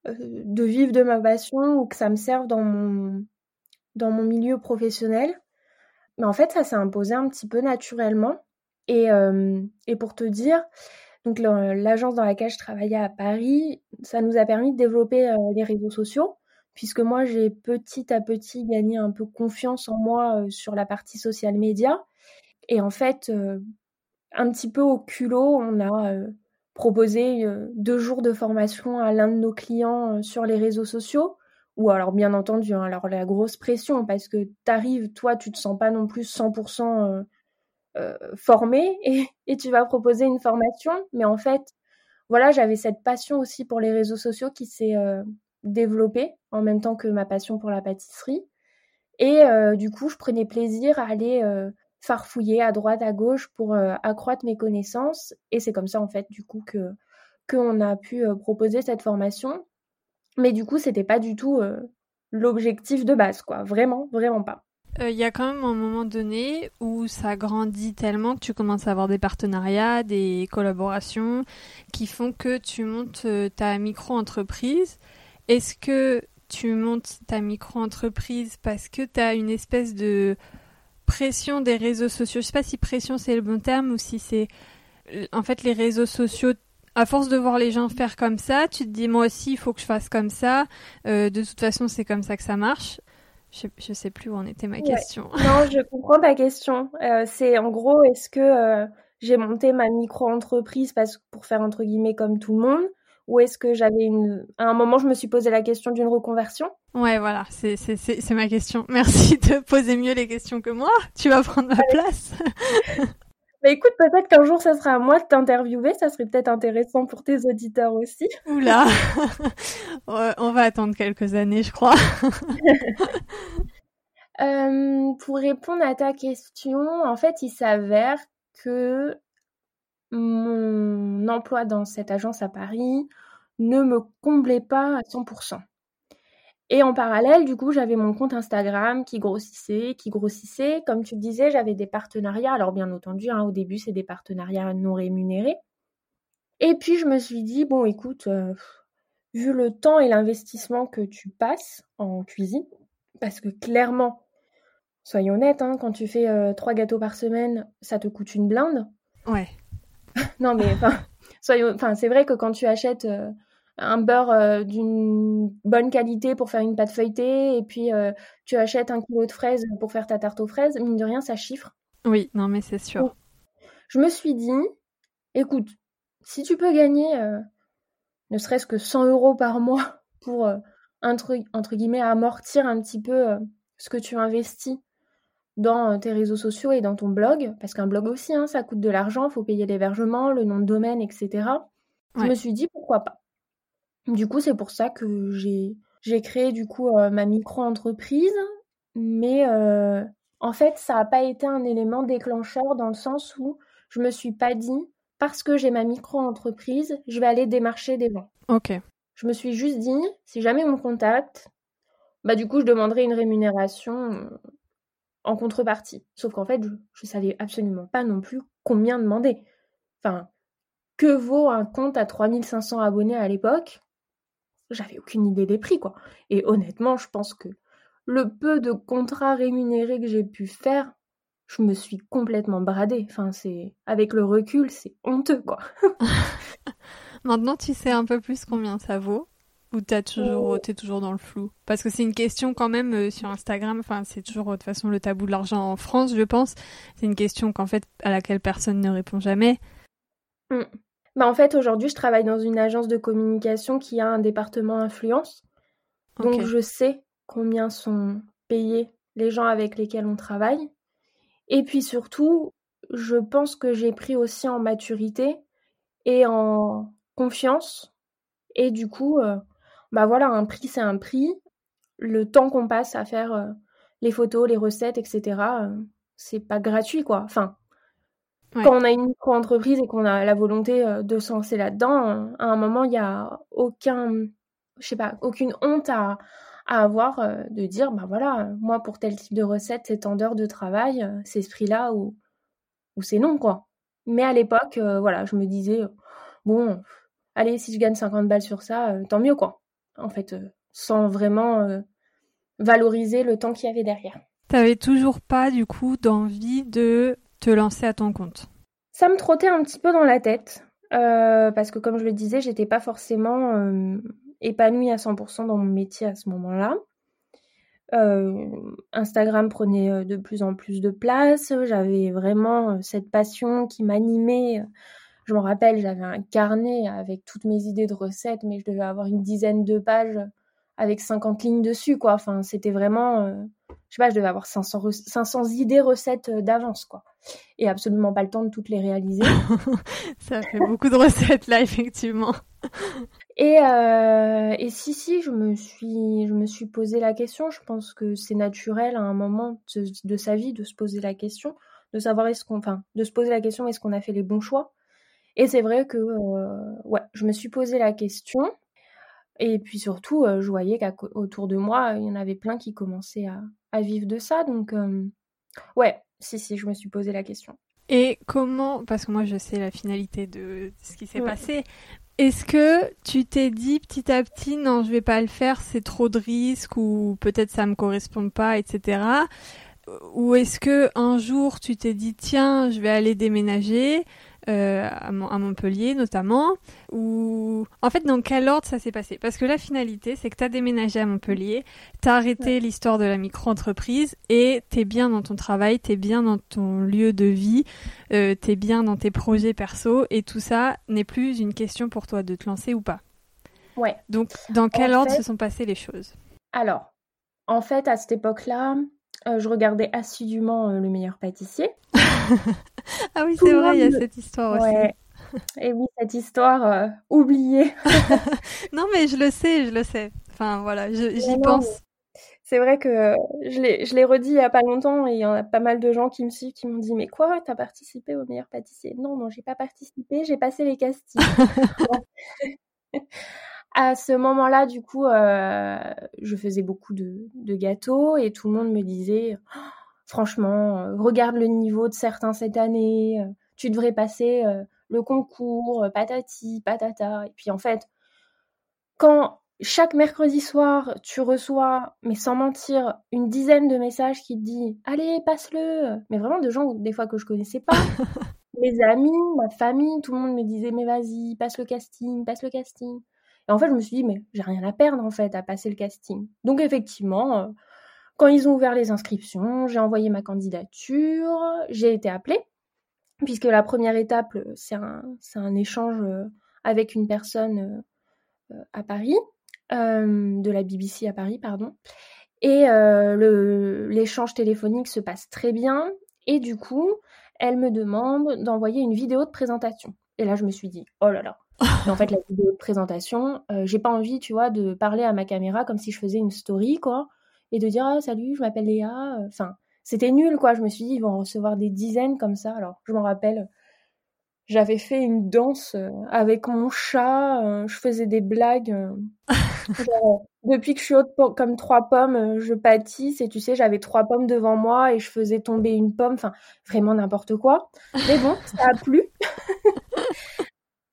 de vivre de ma passion ou que ça me serve dans mon, dans mon milieu professionnel. Mais en fait, ça s'est imposé un petit peu naturellement. Et, et pour te dire, donc l'agence dans laquelle je travaillais à Paris, ça nous a permis de développer euh, les réseaux sociaux, puisque moi j'ai petit à petit gagné un peu confiance en moi euh, sur la partie social média. Et en fait, un petit peu au culot, on a proposé deux jours de formation à l'un de nos clients sur les réseaux sociaux. Ou alors, bien entendu, hein, alors la grosse pression, parce que tu arrives, toi, tu te sens pas non plus 100% euh, euh, formé et, tu vas proposer une formation, mais en fait, voilà, j'avais cette passion aussi pour les réseaux sociaux qui s'est développée en même temps que ma passion pour la pâtisserie. Et du coup, je prenais plaisir à aller farfouiller à droite, à gauche pour accroître mes connaissances. Et c'est comme ça, en fait, du coup, que qu'on a pu proposer cette formation. Mais du coup, c'était pas du tout l'objectif de base, quoi. Vraiment, vraiment pas. Il euh, y a quand même un moment donné où ça grandit tellement que tu commences à avoir des partenariats, des collaborations qui font que tu montes euh, ta micro-entreprise. Est-ce que tu montes ta micro-entreprise parce que tu as une espèce de pression des réseaux sociaux? Je sais pas si pression c'est le bon terme ou si c'est euh, en fait les réseaux sociaux à force de voir les gens faire comme ça, tu te dis moi aussi il faut que je fasse comme ça. de toute façon c'est comme ça que ça marche. Je, ne sais plus où en était ma question. Non, je comprends ta question. Euh, c'est en gros, est-ce que euh, j'ai monté ma micro-entreprise parce pour faire entre guillemets comme tout le monde ou est-ce que j'avais une à un moment je me suis posé la question d'une reconversion? Ouais, voilà, c'est c'est ma question. Merci de poser mieux les questions que moi. Tu vas prendre ma place. Bah écoute, peut-être qu'un jour ça sera à moi de t'interviewer, ça serait peut-être intéressant pour tes auditeurs aussi. Oula, on va attendre quelques années, je crois. Euh, pour répondre à ta question, en fait, il s'avère que mon emploi dans cette agence à Paris ne me comblait pas à 100%. Et en parallèle, du coup, j'avais mon compte Instagram qui grossissait, qui grossissait. Comme tu le disais, j'avais des partenariats. Alors, bien entendu, hein, au début, c'est des partenariats non rémunérés. Et puis, je me suis dit, bon, écoute, euh, vu le temps et l'investissement que tu passes en cuisine, parce que clairement, soyons honnêtes, hein, quand tu fais euh, trois gâteaux par semaine, ça te coûte une blinde. Ouais. non, mais enfin, enfin, c'est vrai que quand tu achètes euh, un beurre euh, d'une bonne qualité pour faire une pâte feuilletée et puis euh, tu achètes un kilo de fraises pour faire ta tarte aux fraises, mine de rien, ça chiffre. Oui, non, mais c'est sûr. je me suis dit, écoute, si tu peux gagner euh, ne serait-ce que 100 euros par mois pour, entre, entre guillemets, amortir un petit peu ce que tu investis dans tes réseaux sociaux et dans ton blog, parce qu'un blog aussi, hein, ça coûte de l'argent, il faut payer l'hébergement, le nom de domaine, etc. Je me suis dit, pourquoi pas? Du coup, c'est pour ça que j'ai j'ai créé du coup euh, ma micro-entreprise, mais euh, en fait, ça n'a pas été un élément déclencheur dans le sens où je me suis pas dit parce que j'ai ma micro-entreprise, je vais aller démarcher des gens. Ok. Je me suis juste dit, si jamais on me contacte, bah du coup, je demanderai une rémunération euh, en contrepartie. Sauf qu'en fait, je, je savais absolument pas non plus combien demander. Enfin, que vaut un compte à 3500 abonnés à l'époque j'avais aucune idée des prix, quoi. Et honnêtement, je pense que le peu de contrats rémunérés que j'ai pu faire, je me suis complètement bradée. Enfin, c'est avec le recul, c'est honteux, quoi. Maintenant, tu sais un peu plus combien ça vaut ou t'as toujours, oh. t'es toujours dans le flou? Parce que c'est une question quand même euh, sur Instagram. Enfin, c'est toujours de toute façon le tabou de l'argent en France, je pense. C'est une question qu'en fait à laquelle personne ne répond jamais. Mmh. Bah, en fait, aujourd'hui, je travaille dans une agence de communication qui a un département influence. Donc, je sais combien sont payés les gens avec lesquels on travaille. Et puis surtout, je pense que j'ai pris aussi en maturité et en confiance. Et du coup, euh, bah voilà, un prix, c'est un prix. Le temps qu'on passe à faire euh, les photos, les recettes, etc., euh, c'est pas gratuit, quoi. Enfin, quand on a une micro-entreprise et qu'on a la volonté euh, de se lancer là-dedans, à un moment, il n'y a aucun, je sais pas, aucune honte à, à avoir euh, de dire, bah voilà, moi pour tel type de recette, c'est tant d'heures de travail, euh, c'est ce prix-là ou, ou c'est non, quoi. Mais à l'époque, voilà, je me disais, bon, allez, si je gagne 50 balles sur ça, tant mieux, quoi. En fait, sans vraiment valoriser le temps qu'il y avait derrière. T'avais toujours pas, du coup, d'envie de te lancer à ton compte Ça me trottait un petit peu dans la tête. Euh, parce que comme je le disais, j'étais pas forcément euh, épanouie à 100% dans mon métier à ce moment-là. Euh, Instagram prenait de plus en plus de place. J'avais vraiment cette passion qui m'animait. Je me rappelle, j'avais un carnet avec toutes mes idées de recettes, mais je devais avoir une dizaine de pages avec 50 lignes dessus, quoi. Enfin, c'était vraiment, euh, je sais pas, je devais avoir 500, 500 idées recettes euh, d'avance, quoi. Et absolument pas le temps de toutes les réaliser. Ça fait beaucoup de recettes là, effectivement. Et, euh, et si, si, je me, suis, je me suis posé la question. Je pense que c'est naturel à un moment de, de, sa vie de se poser la question, de savoir est-ce qu'on, enfin, de se poser la question est-ce qu'on a fait les bons choix? Et c'est vrai que, euh, ouais, je me suis posé la question. Et puis surtout, euh, je voyais qu'autour de moi, il y en avait plein qui commençaient à, à vivre de ça. Donc, euh, ouais, si, si, je me suis posé la question. Et comment, parce que moi je sais la finalité de ce qui s'est ouais. passé, est-ce que tu t'es dit petit à petit, non, je vais pas le faire, c'est trop de risques ou peut-être ça me correspond pas, etc. Ou est-ce que un jour tu t'es dit, tiens, je vais aller déménager, euh, à, Montpellier notamment, ou en fait dans quel ordre ça s'est passé? Parce que la finalité c'est que tu as déménagé à Montpellier, tu as arrêté ouais. l'histoire de la micro-entreprise et tu es bien dans ton travail, tu es bien dans ton lieu de vie, euh, tu es bien dans tes projets perso et tout ça n'est plus une question pour toi de te lancer ou pas. Ouais. Donc dans quel en ordre fait... se sont passées les choses? Alors, en fait à cette époque-là, euh, je regardais assidûment euh, Le meilleur pâtissier. ah oui, c'est vrai, il y a cette histoire ouais. aussi. Et oui, cette histoire euh, oubliée. non, mais je le sais, je le sais. Enfin, voilà, j'y pense. C'est vrai que je l'ai redit il n'y a pas longtemps et il y en a pas mal de gens qui me suivent qui m'ont dit Mais quoi, t'as participé au meilleur pâtissier? Non, non, j'ai pas participé, j'ai passé les castings. À ce moment-là, du coup, euh, je faisais beaucoup de, de, gâteaux et tout le monde me disait oh, franchement, euh, regarde le niveau de certains cette année, euh, tu devrais passer le concours, patati, patata. Et puis en fait, quand chaque mercredi soir, tu reçois, mais sans mentir, une dizaine de messages qui te disent allez, passe-le, mais vraiment de gens des fois que je connaissais pas. Mes amis, ma famille, tout le monde me disait mais vas-y, passe le casting, passe le casting. Et en fait, je me suis dit, mais j'ai rien à perdre en fait à passer le casting. Donc effectivement, euh, quand ils ont ouvert les inscriptions, j'ai envoyé ma candidature, j'ai été appelée, puisque la première étape, c'est un, échange avec une personne euh, à Paris, euh, de la BBC à Paris, pardon. Et euh, l'échange téléphonique se passe très bien, et du coup, elle me demande d'envoyer une vidéo de présentation. Et là, je me suis dit, oh là là, et en fait, la vidéo de présentation, euh, j'ai pas envie, tu vois, de parler à ma caméra comme si je faisais une story, quoi, et de dire ah, salut, je m'appelle Léa. Enfin, c'était nul, quoi. Je me suis dit, ils vont recevoir des dizaines comme ça. Alors, je m'en rappelle, j'avais fait une danse avec mon chat, euh, je faisais des blagues. Euh, genre, depuis que je suis haute comme trois pommes, je pâtisse, et tu sais, j'avais trois pommes devant moi et je faisais tomber une pomme. Enfin, vraiment n'importe quoi. Mais bon, ça a plu.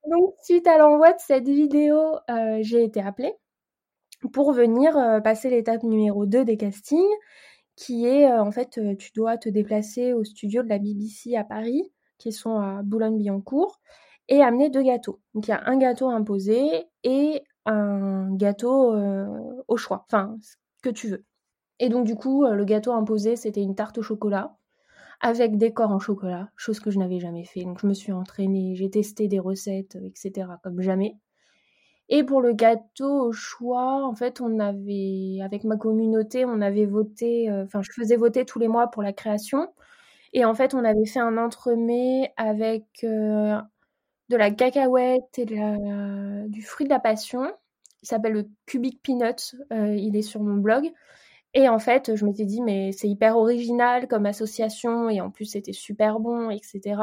Donc, suite à l'envoi de cette vidéo, euh, j'ai été appelée pour venir euh, passer l'étape numéro 2 des castings, qui est euh, en fait, tu dois te déplacer au studio de la BBC à Paris, qui sont à Boulogne-Billancourt, et amener deux gâteaux. Donc, il y a un gâteau imposé et un gâteau au choix, enfin, ce que tu veux. Et donc, du coup, le gâteau imposé, c'était une tarte au chocolat avec des corps en chocolat, chose que je n'avais jamais fait. Donc je me suis entraînée, j'ai testé des recettes, etc. comme jamais. Et pour le gâteau au choix, en fait, on avait, avec ma communauté, on avait voté, enfin, euh, je faisais voter tous les mois pour la création. Et en fait, on avait fait un entremets avec euh, de la cacahuète et du fruit de la passion. Il s'appelle le Cubic Peanuts. Euh, il est sur mon blog. Et en fait, je m'étais dit, mais c'est hyper original comme association, et en plus, c'était super bon, etc.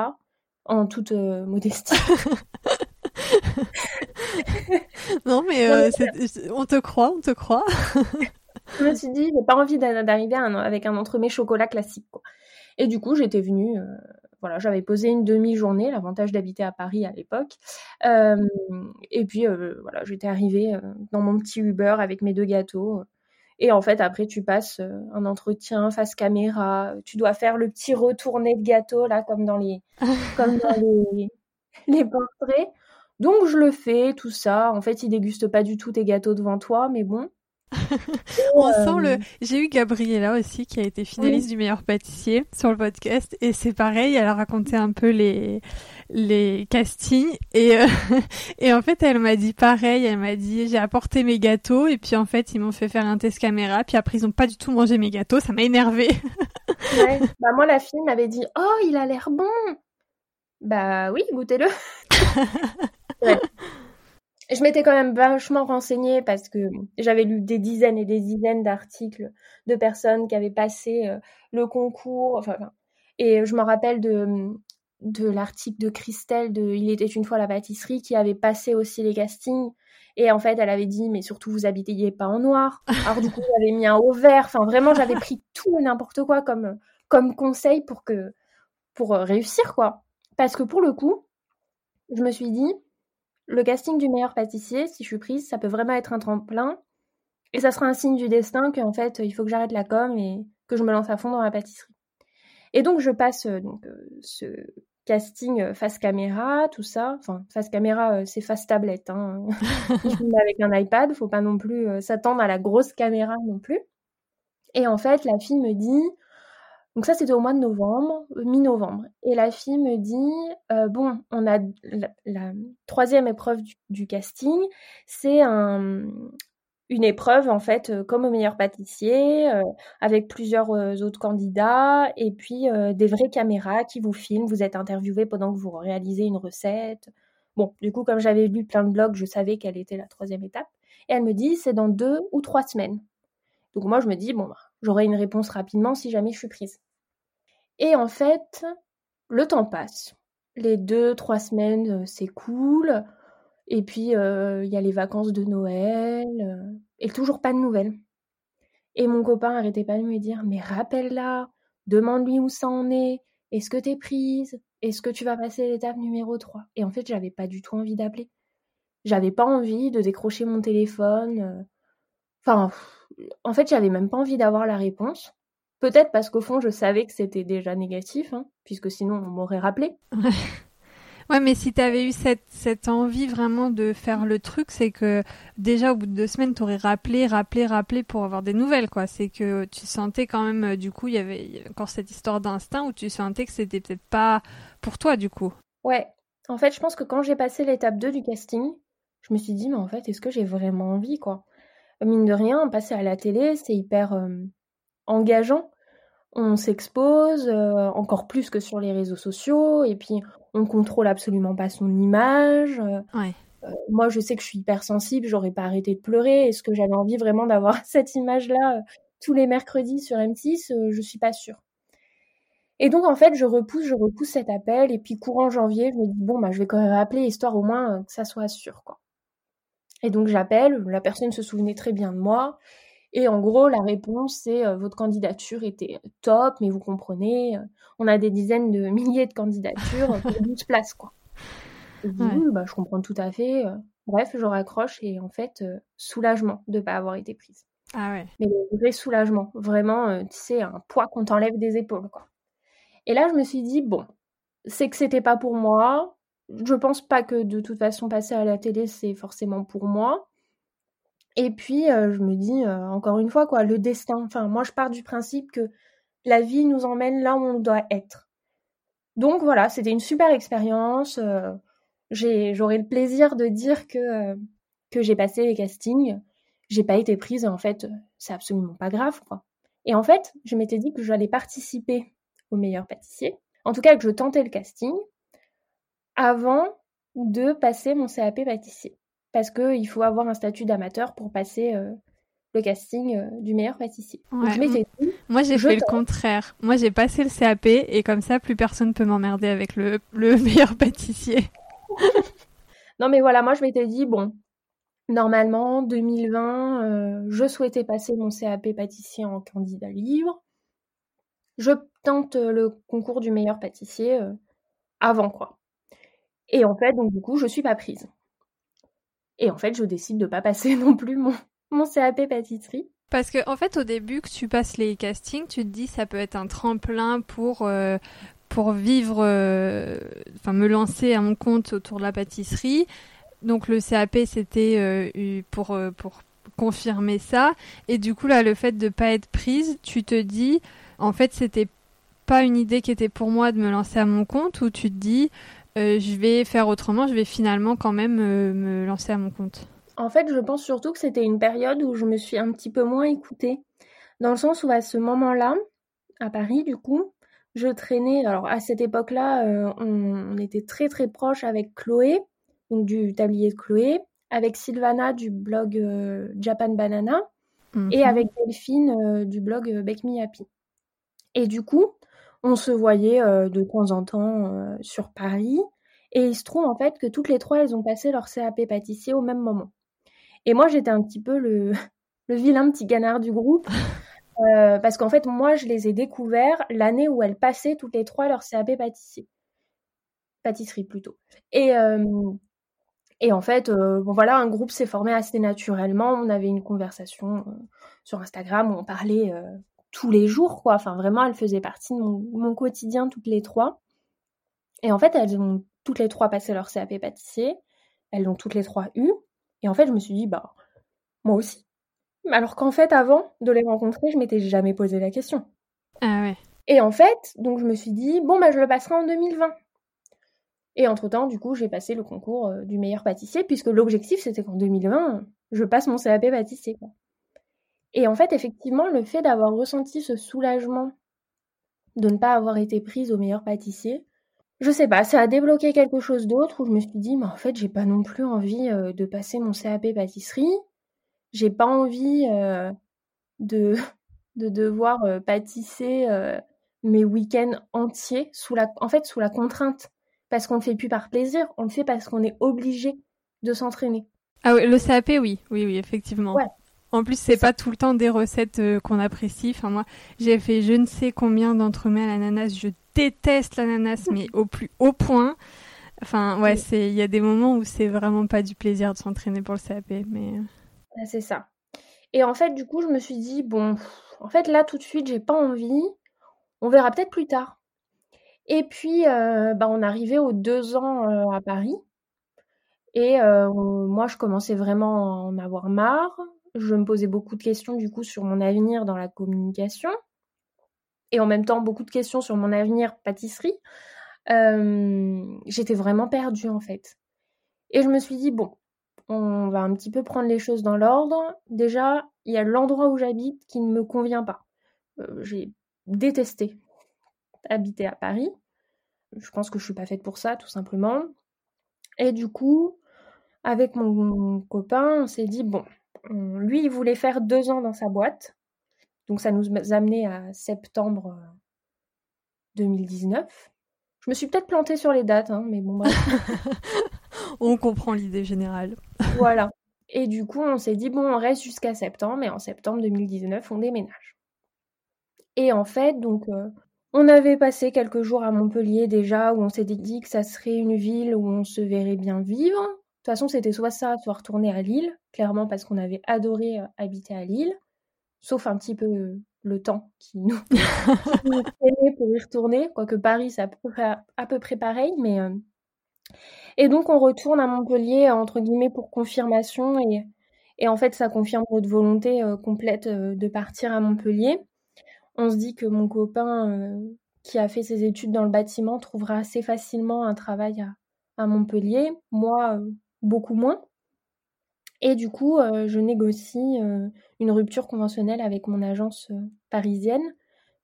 En toute euh, modestie. non, mais euh, on te croit, on te croit. je me suis dit, j'ai pas envie d'arriver avec un entremets chocolat classique. Quoi. Et du coup, j'étais venue, euh, voilà, j'avais posé une demi-journée, l'avantage d'habiter à Paris à l'époque. Euh, et puis, euh, voilà, j'étais arrivée dans mon petit Uber avec mes deux gâteaux. Et en fait, après, tu passes euh, un entretien face caméra. Tu dois faire le petit retourné de gâteau, là, comme dans les, comme dans les, les portraits. Donc, je le fais, tout ça. En fait, ils dégustent pas du tout tes gâteaux devant toi, mais bon. On sent le. J'ai eu Gabriella aussi qui a été finaliste du meilleur pâtissier sur le podcast et c'est pareil. Elle a raconté un peu les les castings et euh, et en fait elle m'a dit pareil. Elle m'a dit j'ai apporté mes gâteaux et puis en fait ils m'ont fait faire un test caméra puis après ils ont pas du tout mangé mes gâteaux. Ça m'a énervé. ouais. Bah moi la fille m'avait dit oh il a l'air bon. Bah oui goûtez-le. ouais je m'étais quand même vachement renseignée parce que j'avais lu des dizaines et des dizaines d'articles de personnes qui avaient passé euh, le concours. Enfin, et je me rappelle de, de l'article de Christelle de Il était une fois la pâtisserie qui avait passé aussi les castings. Et en fait, elle avait dit, mais surtout, vous habitiez pas en noir. Alors, du coup, j'avais mis un haut vert. Enfin, vraiment, j'avais pris tout et n'importe quoi comme, comme conseil pour que, pour euh, réussir, quoi. Parce que pour le coup, je me suis dit, le casting du meilleur pâtissier, si je suis prise, ça peut vraiment être un tremplin. Et ça sera un signe du destin qu'en fait, il faut que j'arrête la com et que je me lance à fond dans la pâtisserie. Et donc, je passe euh, donc, euh, ce casting euh, face caméra, tout ça. Enfin, face caméra, c'est face tablette. Hein. avec un iPad, faut pas non plus s'attendre à la grosse caméra non plus. Et en fait, la fille me dit donc ça, c'était au mois de novembre, mi-novembre. Et la fille me dit, euh, bon, on a la, troisième épreuve du, casting, c'est un, une épreuve, en fait, euh, comme au meilleur pâtissier, avec plusieurs autres candidats, et puis des vraies caméras qui vous filment, vous êtes interviewé pendant que vous réalisez une recette. Bon, du coup, comme j'avais lu plein de blogs, je savais quelle était la troisième étape. Et elle me dit, c'est dans deux ou trois semaines. Donc moi, je me dis, bon, bah, j'aurai une réponse rapidement si jamais je suis prise. Et en fait, le temps passe. Les deux, trois semaines euh, s'écoulent. Et puis, il y a les vacances de Noël. Et toujours pas de nouvelles. Et mon copain arrêtait pas de me dire Mais rappelle-la, demande-lui où ça en est. Est-ce que t'es prise Est-ce que tu vas passer l'étape numéro 3 Et en fait, j'avais pas du tout envie d'appeler. J'avais pas envie de décrocher mon téléphone. Enfin, en fait, j'avais même pas envie d'avoir la réponse. Peut-être parce qu'au fond, je savais que c'était déjà négatif, hein, puisque sinon on m'aurait rappelé. Ouais, mais si tu avais eu cette, envie vraiment de faire le truc, c'est que déjà au bout de deux semaines, tu aurais rappelé, rappelé, rappelé pour avoir des nouvelles, quoi. C'est que tu sentais quand même, euh, du coup, il y avait encore cette histoire d'instinct où tu sentais que c'était peut-être pas pour toi, du coup. Ouais. En fait, je pense que quand j'ai passé l'étape 2 du casting, je me suis dit, mais en fait, est-ce que j'ai vraiment envie, quoi? Mine de rien, passer à la télé, c'est hyper euh, engageant on s'expose euh, encore plus que sur les réseaux sociaux et puis on contrôle absolument pas son image. Euh, euh, moi, je sais que je suis hypersensible, j'aurais pas arrêté de pleurer. Est-ce que j'avais envie vraiment d'avoir cette image-là tous les mercredis sur M6 Je suis pas sûre. Et donc en fait, je repousse, je repousse cet appel et puis courant janvier, je me dis bon bah je vais quand même appeler histoire au moins que ça soit sûr quoi. Et donc j'appelle, la personne se souvenait très bien de moi et en gros, la réponse, c'est euh, votre candidature était top, mais vous comprenez, euh, on a des dizaines de milliers de candidatures pour 12 places, quoi. Je bah, je comprends tout à fait. Euh. Bref, je raccroche et en fait, soulagement de ne pas avoir été prise. Ah ouais. Mais le vrai soulagement, vraiment, tu sais, un poids qu'on t'enlève des épaules, quoi. Et là, je me suis dit, bon, c'est que c'était pas pour moi. Je pense pas que de toute façon, passer à la télé, c'est forcément pour moi. Et puis, euh, je me dis, euh, encore une fois, quoi, le destin. Enfin, moi, je pars du principe que la vie nous emmène là où on doit être. Donc voilà, c'était une super expérience. Euh, j'aurai le plaisir de dire que, que j'ai passé les castings. J'ai pas été prise, en fait, c'est absolument pas grave, quoi. Et en fait, je m'étais dit que j'allais participer au meilleur pâtissier. En tout cas, que je tentais le casting avant de passer mon CAP pâtissier parce qu'il faut avoir un statut d'amateur pour passer euh, le casting euh, du meilleur pâtissier. moi, j'ai fait le contraire. Moi, j'ai passé le CAP et comme ça, plus personne peut m'emmerder avec le, meilleur pâtissier. non, mais voilà, moi, je m'étais dit, bon, normalement, 2020, euh, je souhaitais passer mon CAP pâtissier en candidat libre. Je tente le concours du meilleur pâtissier avant, quoi. Et en fait, donc, du coup, je suis pas prise. Et en fait, je décide de pas passer non plus mon, mon CAP pâtisserie. Parce que en fait, au début que tu passes les castings, tu te dis ça peut être un tremplin pour euh, pour vivre, euh, enfin me lancer à mon compte autour de la pâtisserie. Donc le CAP c'était euh, pour pour confirmer ça. Et du coup, là, le fait de pas être prise, tu te dis, en fait, c'était pas une idée qui était pour moi de me lancer à mon compte, ou tu te dis, euh, je vais faire autrement, je vais finalement quand même euh, me lancer à mon compte. En fait, je pense surtout que c'était une période où je me suis un petit peu moins écoutée, dans le sens où à ce moment-là, à Paris, du coup, je traînais. Alors à cette époque-là, euh, on, était très très proche avec Chloé, donc du tablier de Chloé, avec Sylvana du blog Japan Banana et mhm. avec Delphine du blog Bake Me Happy. Et du coup, on se voyait de temps en temps sur Paris. Et il se trouve en fait que toutes les trois, elles ont passé leur CAP pâtissier au même moment. Et moi, j'étais un petit peu le, le vilain petit canard du groupe. Euh, parce qu'en fait, moi, je les ai découverts l'année où elles passaient toutes les trois leur CAP pâtissier. Pâtisserie plutôt. Et, euh, et en fait, euh, bon, voilà, un groupe s'est formé assez naturellement. On avait une conversation sur Instagram où on parlait tous les jours, quoi. Enfin, vraiment, elles faisaient partie de mon, mon, quotidien toutes les trois. Et en fait, elles ont toutes les trois passé leur CAP pâtissier. Elles l'ont toutes les trois eu. Et en fait, je me suis dit, bah, moi aussi. Alors qu'en fait, avant de les rencontrer, je m'étais jamais posé la question. Ah ouais. Et en fait, donc je me suis dit, bon, bah, je le passerai en 2020. Et entre-temps, du coup, j'ai passé le concours euh, du meilleur pâtissier, puisque l'objectif, c'était qu'en 2020, je passe mon CAP pâtissier. Et en fait, effectivement, le fait d'avoir ressenti ce soulagement de ne pas avoir été prise au meilleur pâtissier, je sais pas, ça a débloqué quelque chose d'autre où je me suis dit, mais en fait, j'ai pas non plus envie euh, de passer mon CAP pâtisserie j'ai pas envie euh, de, de devoir euh, pâtisser mes week-ends entiers sous la, en fait, sous la contrainte. Parce qu'on ne fait plus par plaisir, on le fait parce qu'on est obligé de s'entraîner. Ah oui, le CAP, oui, oui, oui, effectivement. En plus, c'est pas tout le temps des recettes qu'on apprécie. Enfin, moi, j'ai fait je ne sais combien d'entremets à l'ananas. Je déteste l'ananas, mais au plus haut point. Enfin, ouais, c'est, il y a des moments où c'est vraiment pas du plaisir de s'entraîner pour le CAP, mais. Bah, c'est ça. Et en fait, du coup, je me suis dit, bon, en fait, là, tout de suite, j'ai pas envie. On verra peut-être plus tard. Et puis, euh, bah, on arrivait aux deux ans euh, à Paris. Et euh, moi, je commençais vraiment à en avoir marre. Je me posais beaucoup de questions, du coup, sur mon avenir dans la communication. Et en même temps, beaucoup de questions sur mon avenir pâtisserie. J'étais vraiment perdue, en fait. Et je me suis dit, bon, on va un petit peu prendre les choses dans l'ordre. Déjà, il y a l'endroit où j'habite qui ne me convient pas. Euh, j'ai détesté habiter à Paris. Je pense que je suis pas faite pour ça, tout simplement. Et du coup, avec mon, copain, on s'est dit bon, lui, il voulait faire deux ans dans sa boîte. Donc ça nous a amené à septembre 2019. Euh, je me suis peut-être plantée sur les dates, hein, mais bon bref. on comprend l'idée générale. voilà. Et du coup, on s'est dit, bon, on reste jusqu'à septembre, mais en septembre 2019, on déménage. Et en fait, donc, euh, on avait passé quelques jours à Montpellier déjà, où on s'était dit que ça serait une ville où on se verrait bien vivre. De toute façon, c'était soit ça, soit retourner à Lille, clairement parce qu'on avait adoré euh, habiter à Lille, sauf un petit peu le temps qui nous, qui pour y retourner, quoique Paris, c'est à peu près, pareil, mais... Euh, et donc on retourne à Montpellier entre guillemets pour confirmation et, et en fait ça confirme notre volonté euh, complète euh, de partir à Montpellier. On se dit que mon copain euh, qui a fait ses études dans le bâtiment trouvera assez facilement un travail à, à Montpellier, moi beaucoup moins. Et du coup, je négocie une rupture conventionnelle avec mon agence parisienne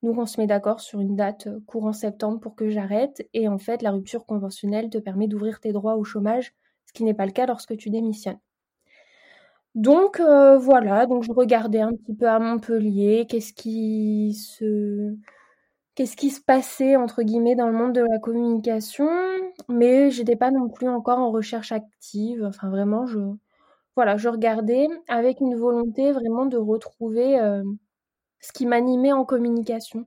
nous, on se met d'accord sur une date euh, courant septembre pour que j'arrête. Et en fait, la rupture conventionnelle te permet d'ouvrir tes droits au chômage, ce qui n'est pas le cas lorsque tu démissionnes. Donc euh, voilà, donc je regardais un petit peu à Montpellier, qu'est-ce qui se qu'est-ce qui se passait entre guillemets dans le monde de la communication, mais j'étais pas non plus encore en recherche active. Enfin vraiment, je voilà, je regardais avec une volonté vraiment de retrouver euh, ce qui m'animait en communication.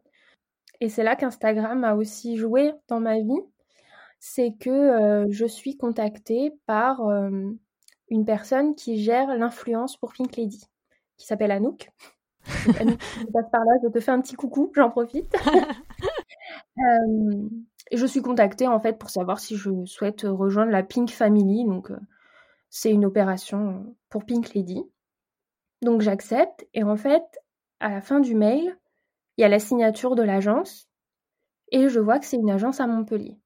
Et c'est là qu'Instagram a aussi joué dans ma vie. C'est que euh, je suis contactée par euh, une personne qui gère l'influence pour Pink Lady, qui s'appelle Anouk. Par là, je te fais un petit coucou, j'en profite. euh, et je suis contactée en fait pour savoir si je souhaite rejoindre la Pink Family. Donc, euh, c'est une opération pour Pink Lady. Donc j'accepte et en fait, à la fin du mail, il y a la signature de l'agence et je vois que c'est une agence à Montpellier.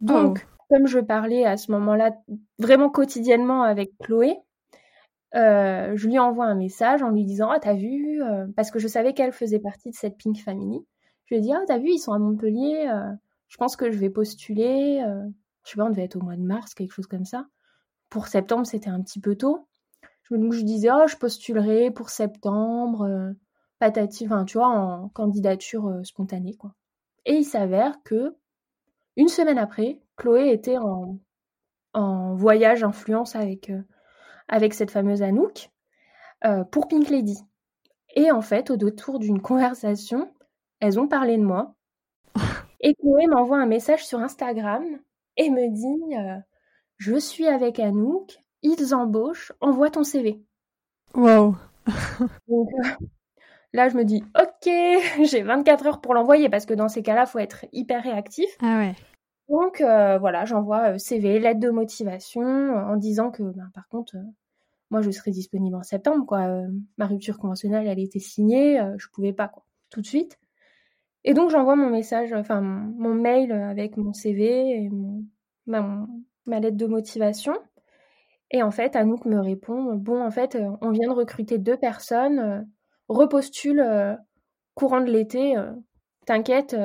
Donc, oh. comme je parlais à ce moment-là vraiment quotidiennement avec Chloé, euh, je lui envoie un message en lui disant Ah, t'as vu euh, Parce que je savais qu'elle faisait partie de cette Pink Family. Je lui ai dit Ah, t'as vu, ils sont à Montpellier. Euh, je pense que je vais postuler. je sais pas, on devait être au mois de mars, quelque chose comme ça. Pour septembre, c'était un petit peu tôt. Donc, je disais Oh, je postulerai pour septembre. patati, tu vois, en candidature spontanée, quoi. Et il s'avère que, une semaine après, Chloé était en, en voyage influence avec avec cette fameuse Anouk euh, pour Pink Lady. Et en fait, au détour d'une conversation, elles ont parlé de moi. Et Chloé m'envoie un message sur Instagram et me dit euh, Je suis avec Anouk, ils embauchent, envoie ton CV. Wow. Donc, euh, là, je me dis Ok, j'ai 24 heures pour l'envoyer parce que dans ces cas-là, il faut être hyper réactif. Ah ouais. Donc voilà, j'envoie CV, lettre de motivation en disant que ben, par contre, moi je serai disponible en septembre quoi. Euh, ma rupture conventionnelle elle était signée, euh, je pouvais pas quoi, tout de suite. Et donc j'envoie mon message, enfin mon, mail avec mon CV et ma, lettre de motivation. Et en fait, Anouk me répond Bon, en fait, euh, on vient de recruter deux personnes, repostule courant de l'été, t'inquiète,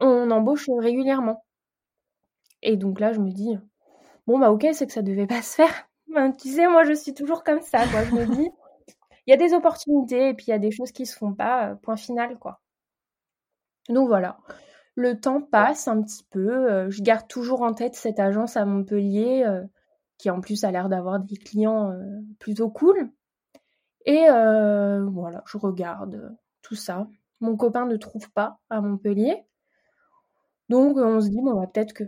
on embauche régulièrement. Et donc là, je me dis Bon, bah ok, c'est que ça devait pas se faire. Ben, tu sais, moi, je suis toujours comme ça, quoi. Je me dis, il y a des opportunités et puis il y a des choses qui se font pas, euh, point final, quoi. Donc voilà. Le temps passe un petit peu. Euh, je garde toujours en tête cette agence à Montpellier, euh, qui en plus a l'air d'avoir des clients plutôt cool. Et voilà, je regarde tout ça. Mon copain ne trouve pas à Montpellier. Donc on se dit, bon, bah, peut-être que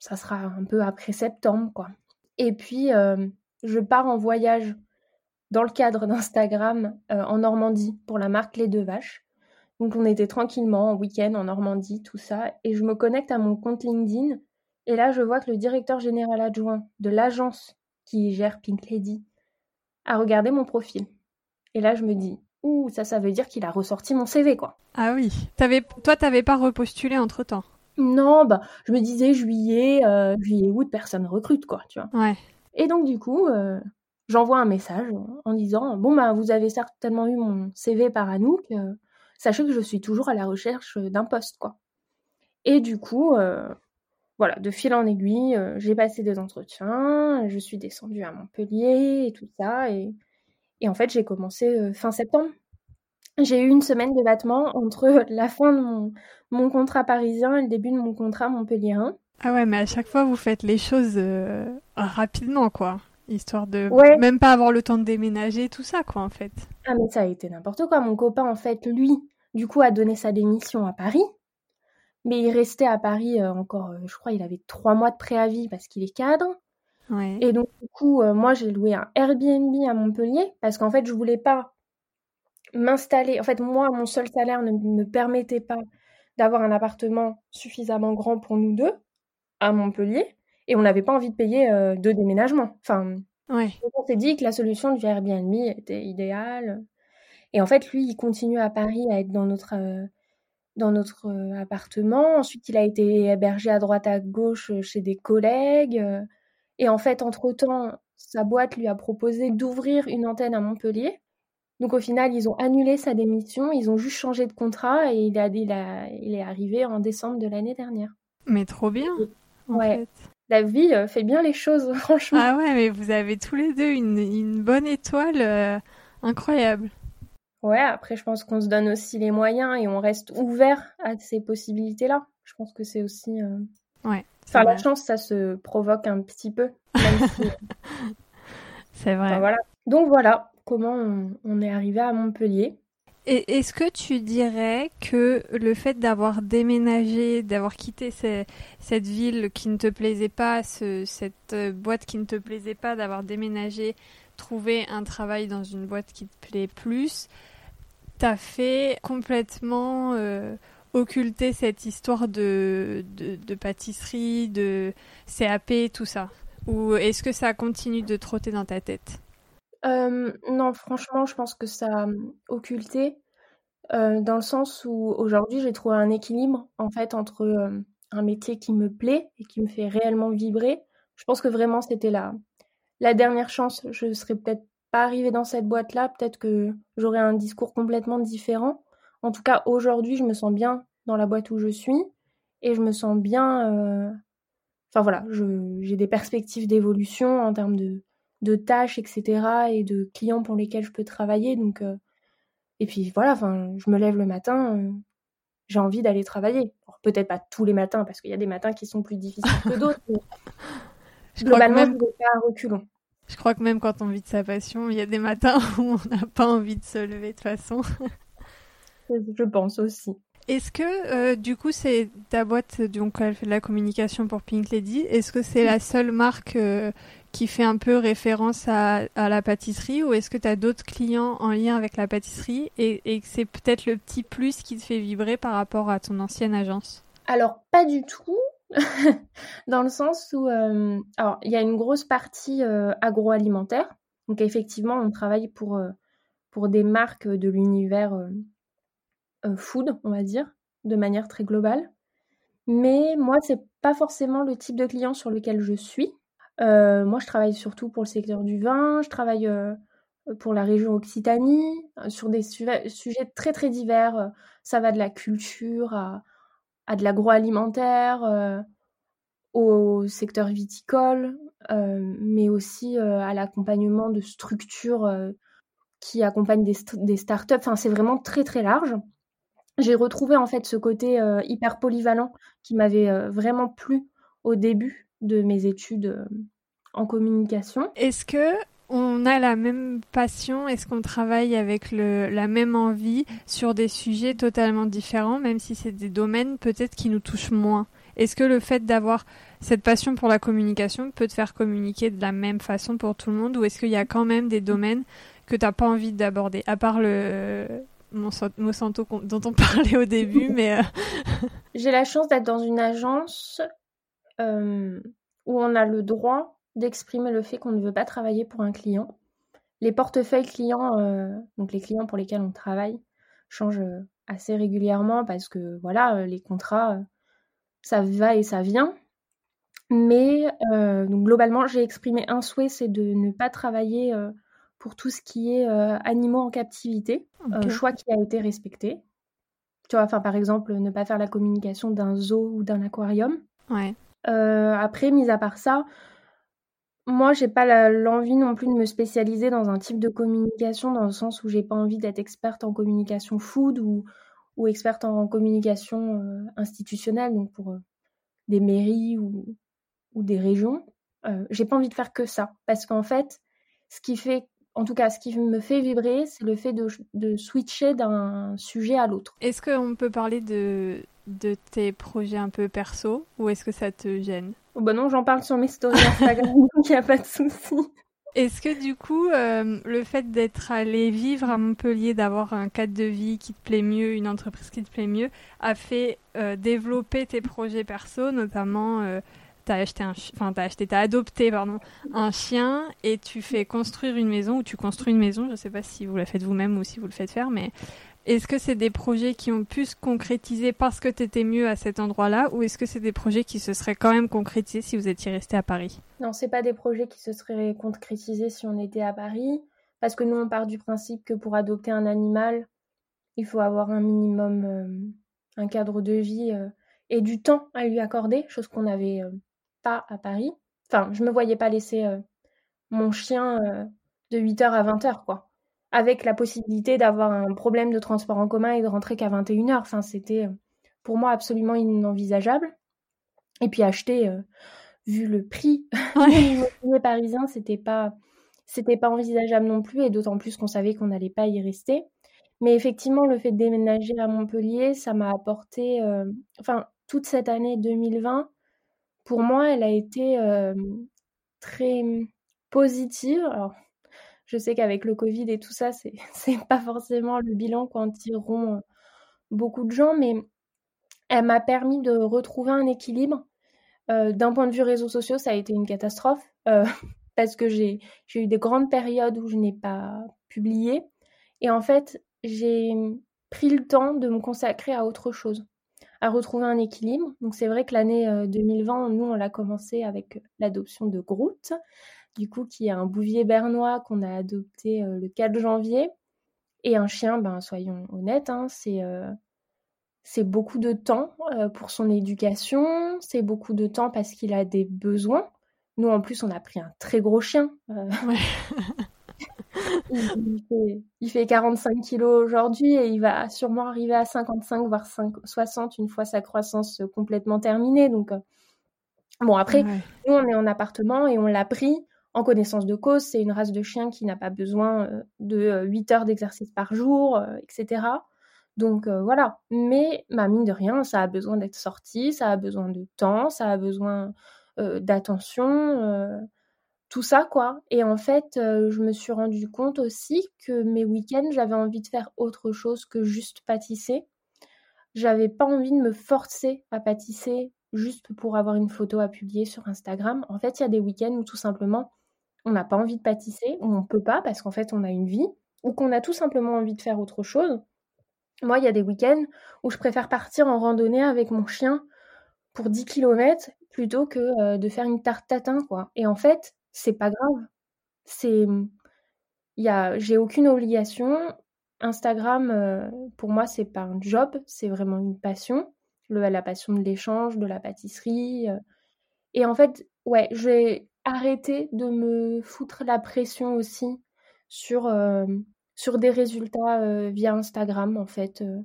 ça sera un peu après septembre, quoi. Et puis, euh, je pars en voyage dans le cadre d'Instagram euh, en Normandie pour la marque Les Deux Vaches. Donc, on était tranquillement en week-end en Normandie, tout ça. Et je me connecte à mon compte LinkedIn. Et là, je vois que le directeur général adjoint de l'agence qui gère Pink Lady a regardé mon profil. Et là, je me dis, ouh, ça, ça veut dire qu'il a ressorti mon CV, quoi. Ah oui. Toi, t'avais pas repostulé entre temps non, bah, je me disais juillet, euh, juillet, août, personne recrute, quoi, tu vois. Ouais. Et donc, du coup, euh, j'envoie un message en disant Bon, bah, vous avez certainement eu mon CV par Anouk, euh, sachez que je suis toujours à la recherche d'un poste, quoi. Et du coup, voilà, de fil en aiguille, j'ai passé des entretiens, je suis descendue à Montpellier et tout ça, et, et en fait, j'ai commencé fin septembre. J'ai eu une semaine de battement entre la fin de mon, mon contrat parisien et le début de mon contrat Montpellier 1. Ah ouais, mais à chaque fois, vous faites les choses euh, rapidement, quoi. Histoire de même pas avoir le temps de déménager, tout ça, quoi, en fait. Ah, mais ça a été n'importe quoi. Mon copain, en fait, lui, du coup, a donné sa démission à Paris. Mais il restait à Paris euh, encore, euh, je crois, il avait trois mois de préavis parce qu'il est cadre. Ouais. Et donc, du coup, moi, j'ai loué un Airbnb à Montpellier parce qu'en fait, je voulais pas m'installer. En fait, moi, mon seul salaire ne me permettait pas d'avoir un appartement suffisamment grand pour nous deux à Montpellier et on n'avait pas envie de payer euh, deux déménagements. Enfin, ouais. on s'est dit que la solution du Airbnb était idéale. Et en fait, lui, il continue à Paris à être dans notre, euh, dans notre euh, appartement. Ensuite, il a été hébergé à droite à gauche chez des collègues. et en fait, entre-temps, sa boîte lui a proposé d'ouvrir une antenne à Montpellier. Donc au final, ils ont annulé sa démission, ils ont juste changé de contrat et il, a, il, a, il est arrivé en décembre de l'année dernière. Mais trop bien. ouais. La vie euh, fait bien les choses, franchement. Ah ouais, mais vous avez tous les deux une, une bonne étoile euh, incroyable. Ouais, après je pense qu'on se donne aussi les moyens et on reste ouvert à ces possibilités-là. Je pense que c'est aussi. Euh, ouais. Enfin, la chance, ça se provoque un petit peu. c'est vrai. voilà. Donc voilà, comment on, est arrivé à Montpellier. Et est-ce que tu dirais que le fait d'avoir déménagé, d'avoir quitté cette ville qui ne te plaisait pas, cette euh, boîte qui ne te plaisait pas, d'avoir déménagé, trouvé un travail dans une boîte qui te plaît plus, t'as fait complètement euh, occulter cette histoire de, de, pâtisserie, de CAP, tout ça? Ou est-ce que ça continue de trotter dans ta tête? Non, franchement, je pense que ça a occulté, dans le sens où aujourd'hui j'ai trouvé un équilibre en fait entre un métier qui me plaît et qui me fait réellement vibrer. Je pense que vraiment c'était la, la dernière chance. Je serais peut-être pas arrivée dans cette boîte-là, peut-être que j'aurais un discours complètement différent. En tout cas, aujourd'hui, je me sens bien dans la boîte où je suis et je me sens bien. Enfin voilà, j'ai des perspectives d'évolution en termes de, de, tâches, etc. et de clients pour lesquels je peux travailler. Donc, euh, et puis voilà, enfin, je me lève le matin, euh, j'ai envie d'aller travailler. Peut-être pas tous les matins, parce qu'il y a des matins qui sont plus difficiles que d'autres. je globalement, même... je vais faire un reculon. Je crois que même quand on vit de sa passion, il y a des matins où on n'a pas envie de se lever de toute façon. je pense aussi. Est-ce que euh, du coup c'est ta boîte donc elle fait de la communication pour Pink Lady Est-ce que c'est la seule marque euh, qui fait un peu référence à, la pâtisserie ou est-ce que tu as d'autres clients en lien avec la pâtisserie et, et c'est peut-être le petit plus qui te fait vibrer par rapport à ton ancienne agence? Alors pas du tout. dans le sens où euh, il y a une grosse partie agroalimentaire donc effectivement on travaille pour pour des marques de l'univers euh, food, on va dire, de manière très globale. Mais moi, c'est pas forcément le type de client sur lequel je suis. Euh, moi, je travaille surtout pour le secteur du vin, je travaille euh, pour la région Occitanie, sur des sujets très très divers. Ça va de la culture à, de l'agroalimentaire, au secteur viticole, mais aussi à l'accompagnement de structures qui accompagnent des, des startups. Enfin, c'est vraiment très très large j'ai retrouvé en fait ce côté euh, hyper polyvalent qui m'avait euh, vraiment plu au début de mes études euh, en communication. Est-ce que on a la même passion? Est-ce qu'on travaille avec le, la même envie sur des sujets totalement différents, même si c'est des domaines peut-être qui nous touchent moins? Est-ce que le fait d'avoir cette passion pour la communication peut te faire communiquer de la même façon pour tout le monde? Ou est-ce qu'il y a quand même des domaines que tu n'as pas envie d'aborder, à part le, Monsanto dont on parlait au début, mais... Euh, J'ai la chance d'être dans une agence euh, où on a le droit d'exprimer le fait qu'on ne veut pas travailler pour un client. Les portefeuilles clients, euh, donc les clients pour lesquels on travaille, changent assez régulièrement parce que voilà, les contrats, ça va et ça vient. Mais donc globalement, j'ai exprimé un souhait, c'est de ne pas travailler pour tout ce qui est euh, animaux en captivité, un choix qui a été respecté. Tu vois, enfin par exemple, ne pas faire la communication d'un zoo ou d'un aquarium. Ouais. Euh, après, mis à part ça, moi, j'ai pas l'envie non plus de me spécialiser dans un type de communication, dans le sens où j'ai pas envie d'être experte en communication food ou, experte en communication euh, institutionnelle, donc pour des mairies ou, des régions. j'ai pas envie de faire que ça, parce qu'en fait, ce qui fait en tout cas, ce qui me fait vibrer, c'est le fait de, switcher d'un sujet à l'autre. Est-ce qu'on peut parler de, de tes projets un peu perso ou est-ce que ça te gêne? Oh bah Non, j'en parle sur mes stories Instagram, donc il n'y a pas de souci. Est-ce que du coup, euh, le fait d'être allé vivre à Montpellier, d'avoir un cadre de vie qui te plaît mieux, une entreprise qui te plaît mieux, a fait euh, développer tes projets perso, notamment euh, t'as acheté un, enfin t'as acheté, t'as adopté pardon un chien et tu fais construire une maison ou tu construis une maison. Je sais pas si vous la faites vous-même ou si vous le faites faire, mais est-ce que c'est des projets qui ont pu se concrétiser parce que t'étais mieux à cet endroit-là ou est-ce que c'est des projets qui se seraient quand même concrétisés si vous étiez resté à Paris? Non, c'est pas des projets qui se seraient concrétisés si on était à Paris parce que nous on part du principe que pour adopter un animal, il faut avoir un minimum euh, un cadre de vie euh, et du temps à lui accorder, chose qu'on avait euh, à Paris. Enfin, je me voyais pas laisser euh, mon chien euh, de 8h à 20h, quoi. Avec la possibilité d'avoir un problème de transport en commun et de rentrer qu'à 21h. Enfin, c'était euh, pour moi absolument inenvisageable. Et puis acheter, vu le prix ouais. parisien, c'était pas c'était pas envisageable non plus, et d'autant plus qu'on savait qu'on n'allait pas y rester. Mais effectivement, le fait de déménager à Montpellier, ça m'a apporté, enfin, toute cette année 2020, pour moi, elle a été très positive. Alors, je sais qu'avec le Covid et tout ça, c'est c'est pas forcément le bilan qu'en tireront beaucoup de gens, mais elle m'a permis de retrouver un équilibre. D'un point de vue réseaux sociaux, ça a été une catastrophe. parce que j'ai eu des grandes périodes où je n'ai pas publié. Et en fait, j'ai pris le temps de me consacrer à autre chose, à retrouver un équilibre. Donc c'est vrai que l'année 2020, nous, on l'a commencé avec l'adoption de Groot, du coup, qui est un bouvier bernois qu'on a adopté le 4 janvier. Et un chien, ben, soyons honnêtes, hein, c'est beaucoup de temps pour son éducation, c'est beaucoup de temps parce qu'il a des besoins. Nous, en plus, on a pris un très gros chien. il, fait, 45 kilos aujourd'hui et il va sûrement arriver à 55, voire 60 une fois sa croissance complètement terminée. Donc, bon, après, nous, on est en appartement et on l'a pris en connaissance de cause. C'est une race de chien qui n'a pas besoin de 8 heures d'exercice par jour, etc. Donc voilà. Mais ma mine de rien, ça a besoin d'être sorti, ça a besoin de temps, ça a besoin d'attention, tout ça quoi. Et en fait, je me suis rendu compte aussi que mes week-ends, j'avais envie de faire autre chose que juste pâtisser. J'avais pas envie de me forcer à pâtisser juste pour avoir une photo à publier sur Instagram. En fait, il y a des week-ends où tout simplement on n'a pas envie de pâtisser, ou on peut pas parce qu'en fait on a une vie, ou qu'on a tout simplement envie de faire autre chose. Moi, il y a des week-ends où je préfère partir en randonnée avec mon chien pour 10 km plutôt que euh, de faire une tarte tatin, quoi. Et en fait, c'est pas grave. C'est, il a, j'ai aucune obligation. Instagram, euh, pour moi, c'est pas un job, c'est vraiment une passion. Le, la passion de l'échange, de la pâtisserie. Euh. Et en fait, ouais, j'ai arrêté de me foutre la pression aussi sur sur des résultats euh, via Instagram en fait. Euh.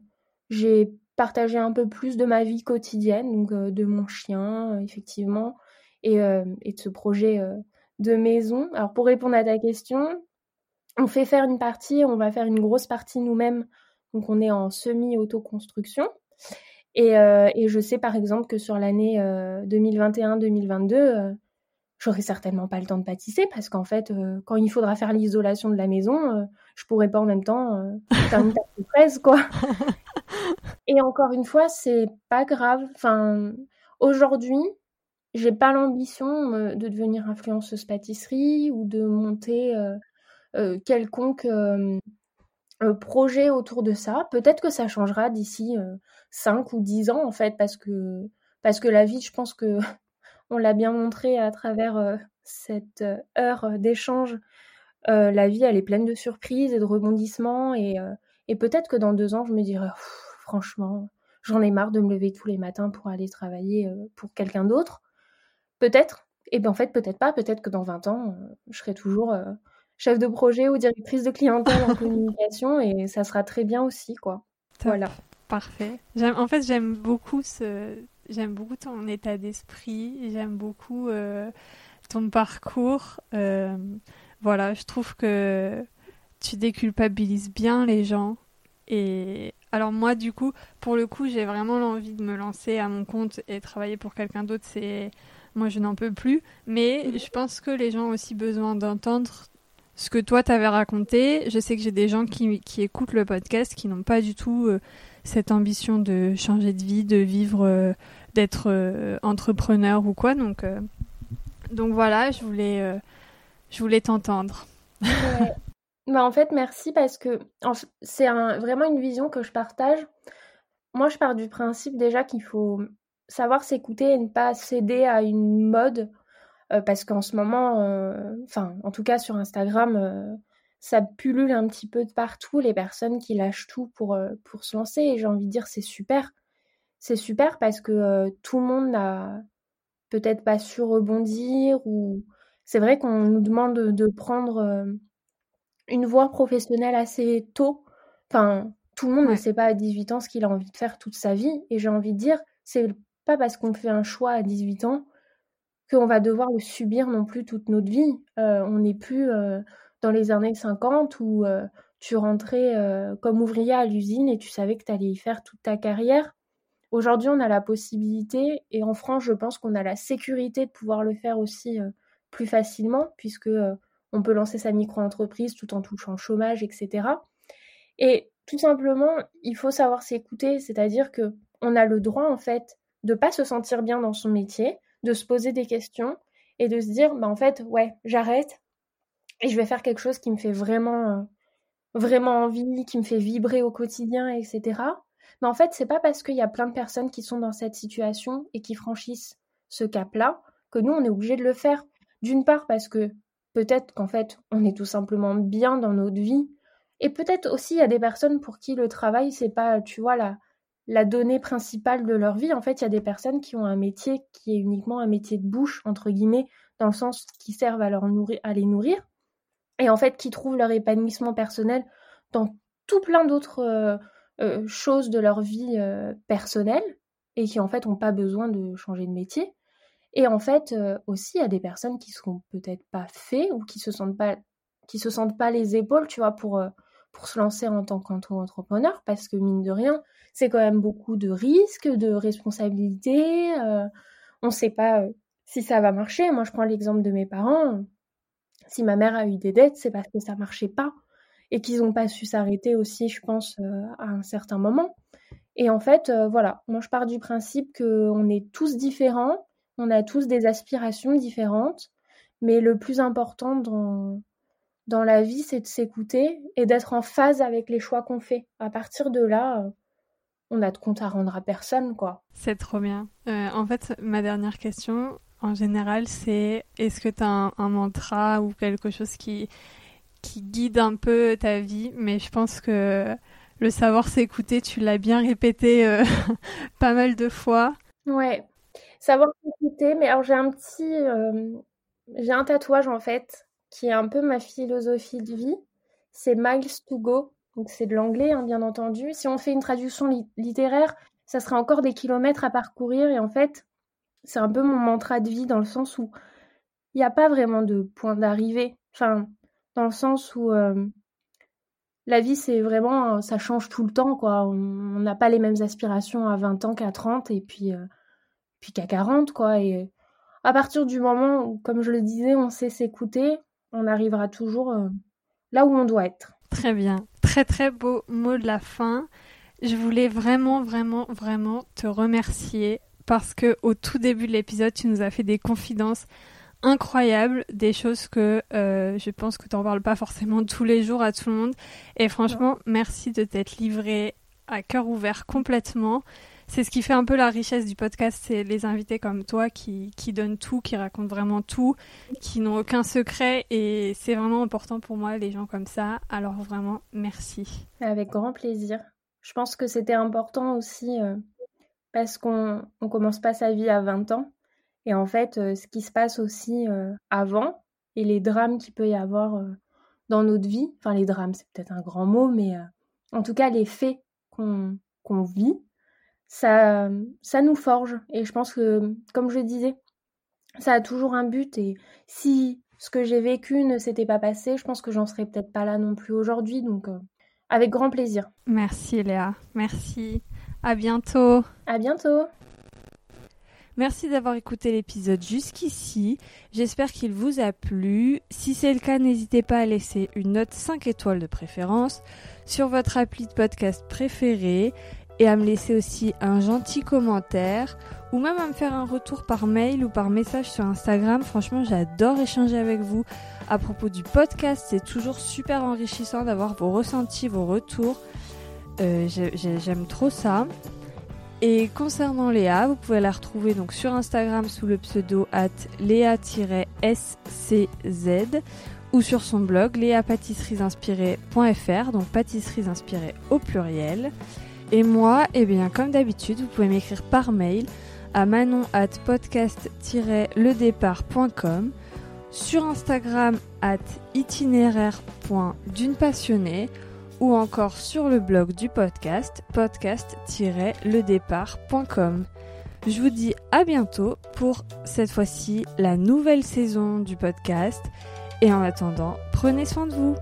j'ai partagé un peu plus de ma vie quotidienne, donc euh, de mon chien effectivement, et, et, de ce projet de maison. Alors pour répondre à ta question, on fait faire une partie, on va faire une grosse partie nous-mêmes, donc on est en semi-autoconstruction. Et, et, je sais par exemple que sur l'année 2021-2022, j'aurai certainement pas le temps de pâtisser parce qu'en fait, euh, quand il faudra faire l'isolation de la maison, euh, je pourrai pas en même temps euh, faire une tarte de fraise, quoi. Et encore une fois, c'est pas grave. Enfin, aujourd'hui, j'ai pas l'ambition de devenir influenceuse pâtisserie ou de monter quelconque projet autour de ça. Peut-être que ça changera d'ici 5 ou 10 ans, en fait, parce que, parce que la vie, je pense que on l'a bien montré à travers euh, cette euh, heure euh, d'échange. la vie, elle est pleine de surprises et de rebondissements. Et, peut-être que dans deux ans, je me dirai, franchement, j'en ai marre de me lever tous les matins pour aller travailler pour quelqu'un d'autre. Peut-être. Et bien en fait, peut-être pas. Peut-être que dans 20 ans, je serai toujours chef de projet ou directrice de clientèle en communication et ça sera très bien aussi, quoi. Voilà. Parfait. En fait, j'aime beaucoup ce, J'aime beaucoup ton état d'esprit, j'aime beaucoup euh, ton parcours. Euh, voilà, je trouve que tu déculpabilises bien les gens. Et alors moi, du coup, pour le coup, j'ai vraiment l'envie de me lancer à mon compte et travailler pour quelqu'un d'autre. C'est moi, je n'en peux plus. Mais mhm. je pense que les gens ont aussi besoin d'entendre ce que toi t'avais raconté. Je sais que j'ai des gens qui, qui, écoutent le podcast qui n'ont pas du tout euh, cette ambition de changer de vie, de vivre d'être euh, entrepreneur ou quoi. Donc, euh, donc voilà, je voulais, euh, je voulais t'entendre. bah, en fait, merci parce que c'est vraiment une vision que je partage. Moi, je pars du principe déjà qu'il faut savoir s'écouter et ne pas céder à une mode. parce qu'en ce moment, enfin, en tout cas sur Instagram, ça pullule un petit peu de partout, les personnes qui lâchent tout pour, pour se lancer. Et j'ai envie de dire, c'est super c'est super parce que tout le monde n'a peut-être pas su rebondir ou c'est vrai qu'on nous demande de, prendre une voie professionnelle assez tôt. Enfin, tout le monde ne sait pas à 18 ans ce qu'il a envie de faire toute sa vie. Et j'ai envie de dire, c'est parce qu'on fait un choix à 18 ans qu'on va devoir le subir non plus toute notre vie. on n'est plus dans les années 50 où tu rentrais comme ouvrier à l'usine et tu savais que tu allais y faire toute ta carrière. Aujourd'hui, on a la possibilité, et en France, je pense qu'on a la sécurité de pouvoir le faire aussi euh, plus facilement, puisque euh, on peut lancer sa micro-entreprise tout en touchant le chômage, etc. Et tout simplement, il faut savoir s'écouter, c'est-à-dire que on a le droit en fait de pas se sentir bien dans son métier, de se poser des questions et de se dire, bah en fait, ouais, j'arrête et je vais faire quelque chose qui me fait vraiment, euh, vraiment envie, qui me fait vibrer au quotidien, etc. Mais en fait, c'est pas parce qu'il y a plein de personnes qui sont dans cette situation et qui franchissent ce cap-là que nous, on est obligé de le faire. D'une part parce que peut-être qu'en fait, on est tout simplement bien dans notre vie. Et peut-être aussi, il y a des personnes pour qui le travail, c'est pas, tu vois, la, la donnée principale de leur vie. En fait, il y a des personnes qui ont un métier qui est uniquement un métier de bouche, entre guillemets, dans le sens qui servent à, leur les nourrir. Et en fait, qui trouvent leur épanouissement personnel dans tout plein d'autres euh, euh, choses de leur vie euh, personnelle et qui en fait n'ont pas besoin de changer de métier. Et en fait, aussi, il y a des personnes qui sont peut-être pas faites ou qui se se sentent pas les épaules, tu vois, pour, pour se lancer en tant qu'entrepreneur, parce que mine de rien, c'est quand même beaucoup de risques, de responsabilités. on ne sait pas si ça va marcher. Moi, je prends l'exemple de mes parents. Si ma mère a eu des dettes, c'est parce que ça marchait pas et qu'ils n'ont pas su s'arrêter aussi, je pense, à un certain moment. Et en fait, voilà, moi je pars du principe qu'on est tous différents, on a tous des aspirations différentes, mais le plus important dans, dans la vie, c'est de s'écouter et d'être en phase avec les choix qu'on fait. À partir de là, on a de compte à rendre à personne, quoi. C'est trop bien. Euh, en fait, ma dernière question, en général, c'est est-ce que tu as un, mantra ou quelque chose qui, qui guide un peu ta vie? Mais je pense que le savoir s'écouter, tu l'as bien répété euh, pas mal de fois. Ouais, Savoir s'écouter, mais alors j'ai un petit. Euh, j'ai un tatouage en fait, qui est un peu ma philosophie de vie. C'est Miles to Go. Donc c'est de l'anglais, hein, bien entendu. Si on fait une traduction littéraire, ça serait encore des kilomètres à parcourir. Et en fait, c'est un peu mon mantra de vie dans le sens où il n'y a pas vraiment de point d'arrivée. Enfin, dans le sens où euh, la vie, c'est vraiment, ça change tout le temps, quoi. On n'a pas les mêmes aspirations à 20 ans qu'à 30. Et puis, euh, puis qu'à 40, quoi. Et à partir du moment où, comme je le disais, on sait s'écouter, on arrivera toujours euh, là où on doit être. Très bien. Très, très beau mot de la fin. Je voulais vraiment, vraiment, vraiment te remercier parce que au tout début de l'épisode, tu nous as fait des confidences incroyables, des choses que euh, je pense que tu n'en parles pas forcément tous les jours à tout le monde. Et franchement, merci de t'être livré à cœur ouvert complètement c'est ce qui fait un peu la richesse du podcast, c'est les invités comme toi qui, qui donnent tout, qui racontent vraiment tout, qui n'ont aucun secret et c'est vraiment important pour moi les gens comme ça. Alors vraiment, merci. Avec grand plaisir. Je pense que c'était important aussi euh, parce qu'on ne commence pas sa vie à 20 ans et en fait euh, ce qui se passe aussi euh, avant et les drames qu'il peut y avoir dans notre vie, enfin les drames c'est peut-être un grand mot mais en tout cas les faits qu'on vit ça, ça nous forge. Et je pense que, comme je disais, ça a toujours un but. Et si ce que j'ai vécu ne s'était pas passé, je pense que j'en serais peut-être pas là non plus aujourd'hui. Donc, euh, avec grand plaisir. Merci Léa. Merci. À bientôt. À bientôt. Merci d'avoir écouté l'épisode jusqu'ici. J'espère qu'il vous a plu. Si c'est le cas, n'hésitez pas à laisser une note 5 étoiles de préférence sur votre appli de podcast préféré et à me laisser aussi un gentil commentaire ou même à me faire un retour par mail ou par message sur Instagram. Franchement, j'adore échanger avec vous à propos du podcast. C'est toujours super enrichissant d'avoir vos ressentis, vos retours. Euh, j'aime trop ça. Et concernant Léa, vous pouvez la retrouver donc sur Instagram sous le pseudo at léa-scz ou sur son blog léapâtisserieinspirées.fr, donc pâtisseries inspirées au pluriel. Et moi, eh bien, comme d'habitude, vous pouvez m'écrire par mail à manon at podcast-ledépart.com, sur Instagram at itinéraire.d'une ou encore sur le blog du podcast podcast-ledépart.com. Je vous dis à bientôt pour cette fois-ci la nouvelle saison du podcast et en attendant, prenez soin de vous.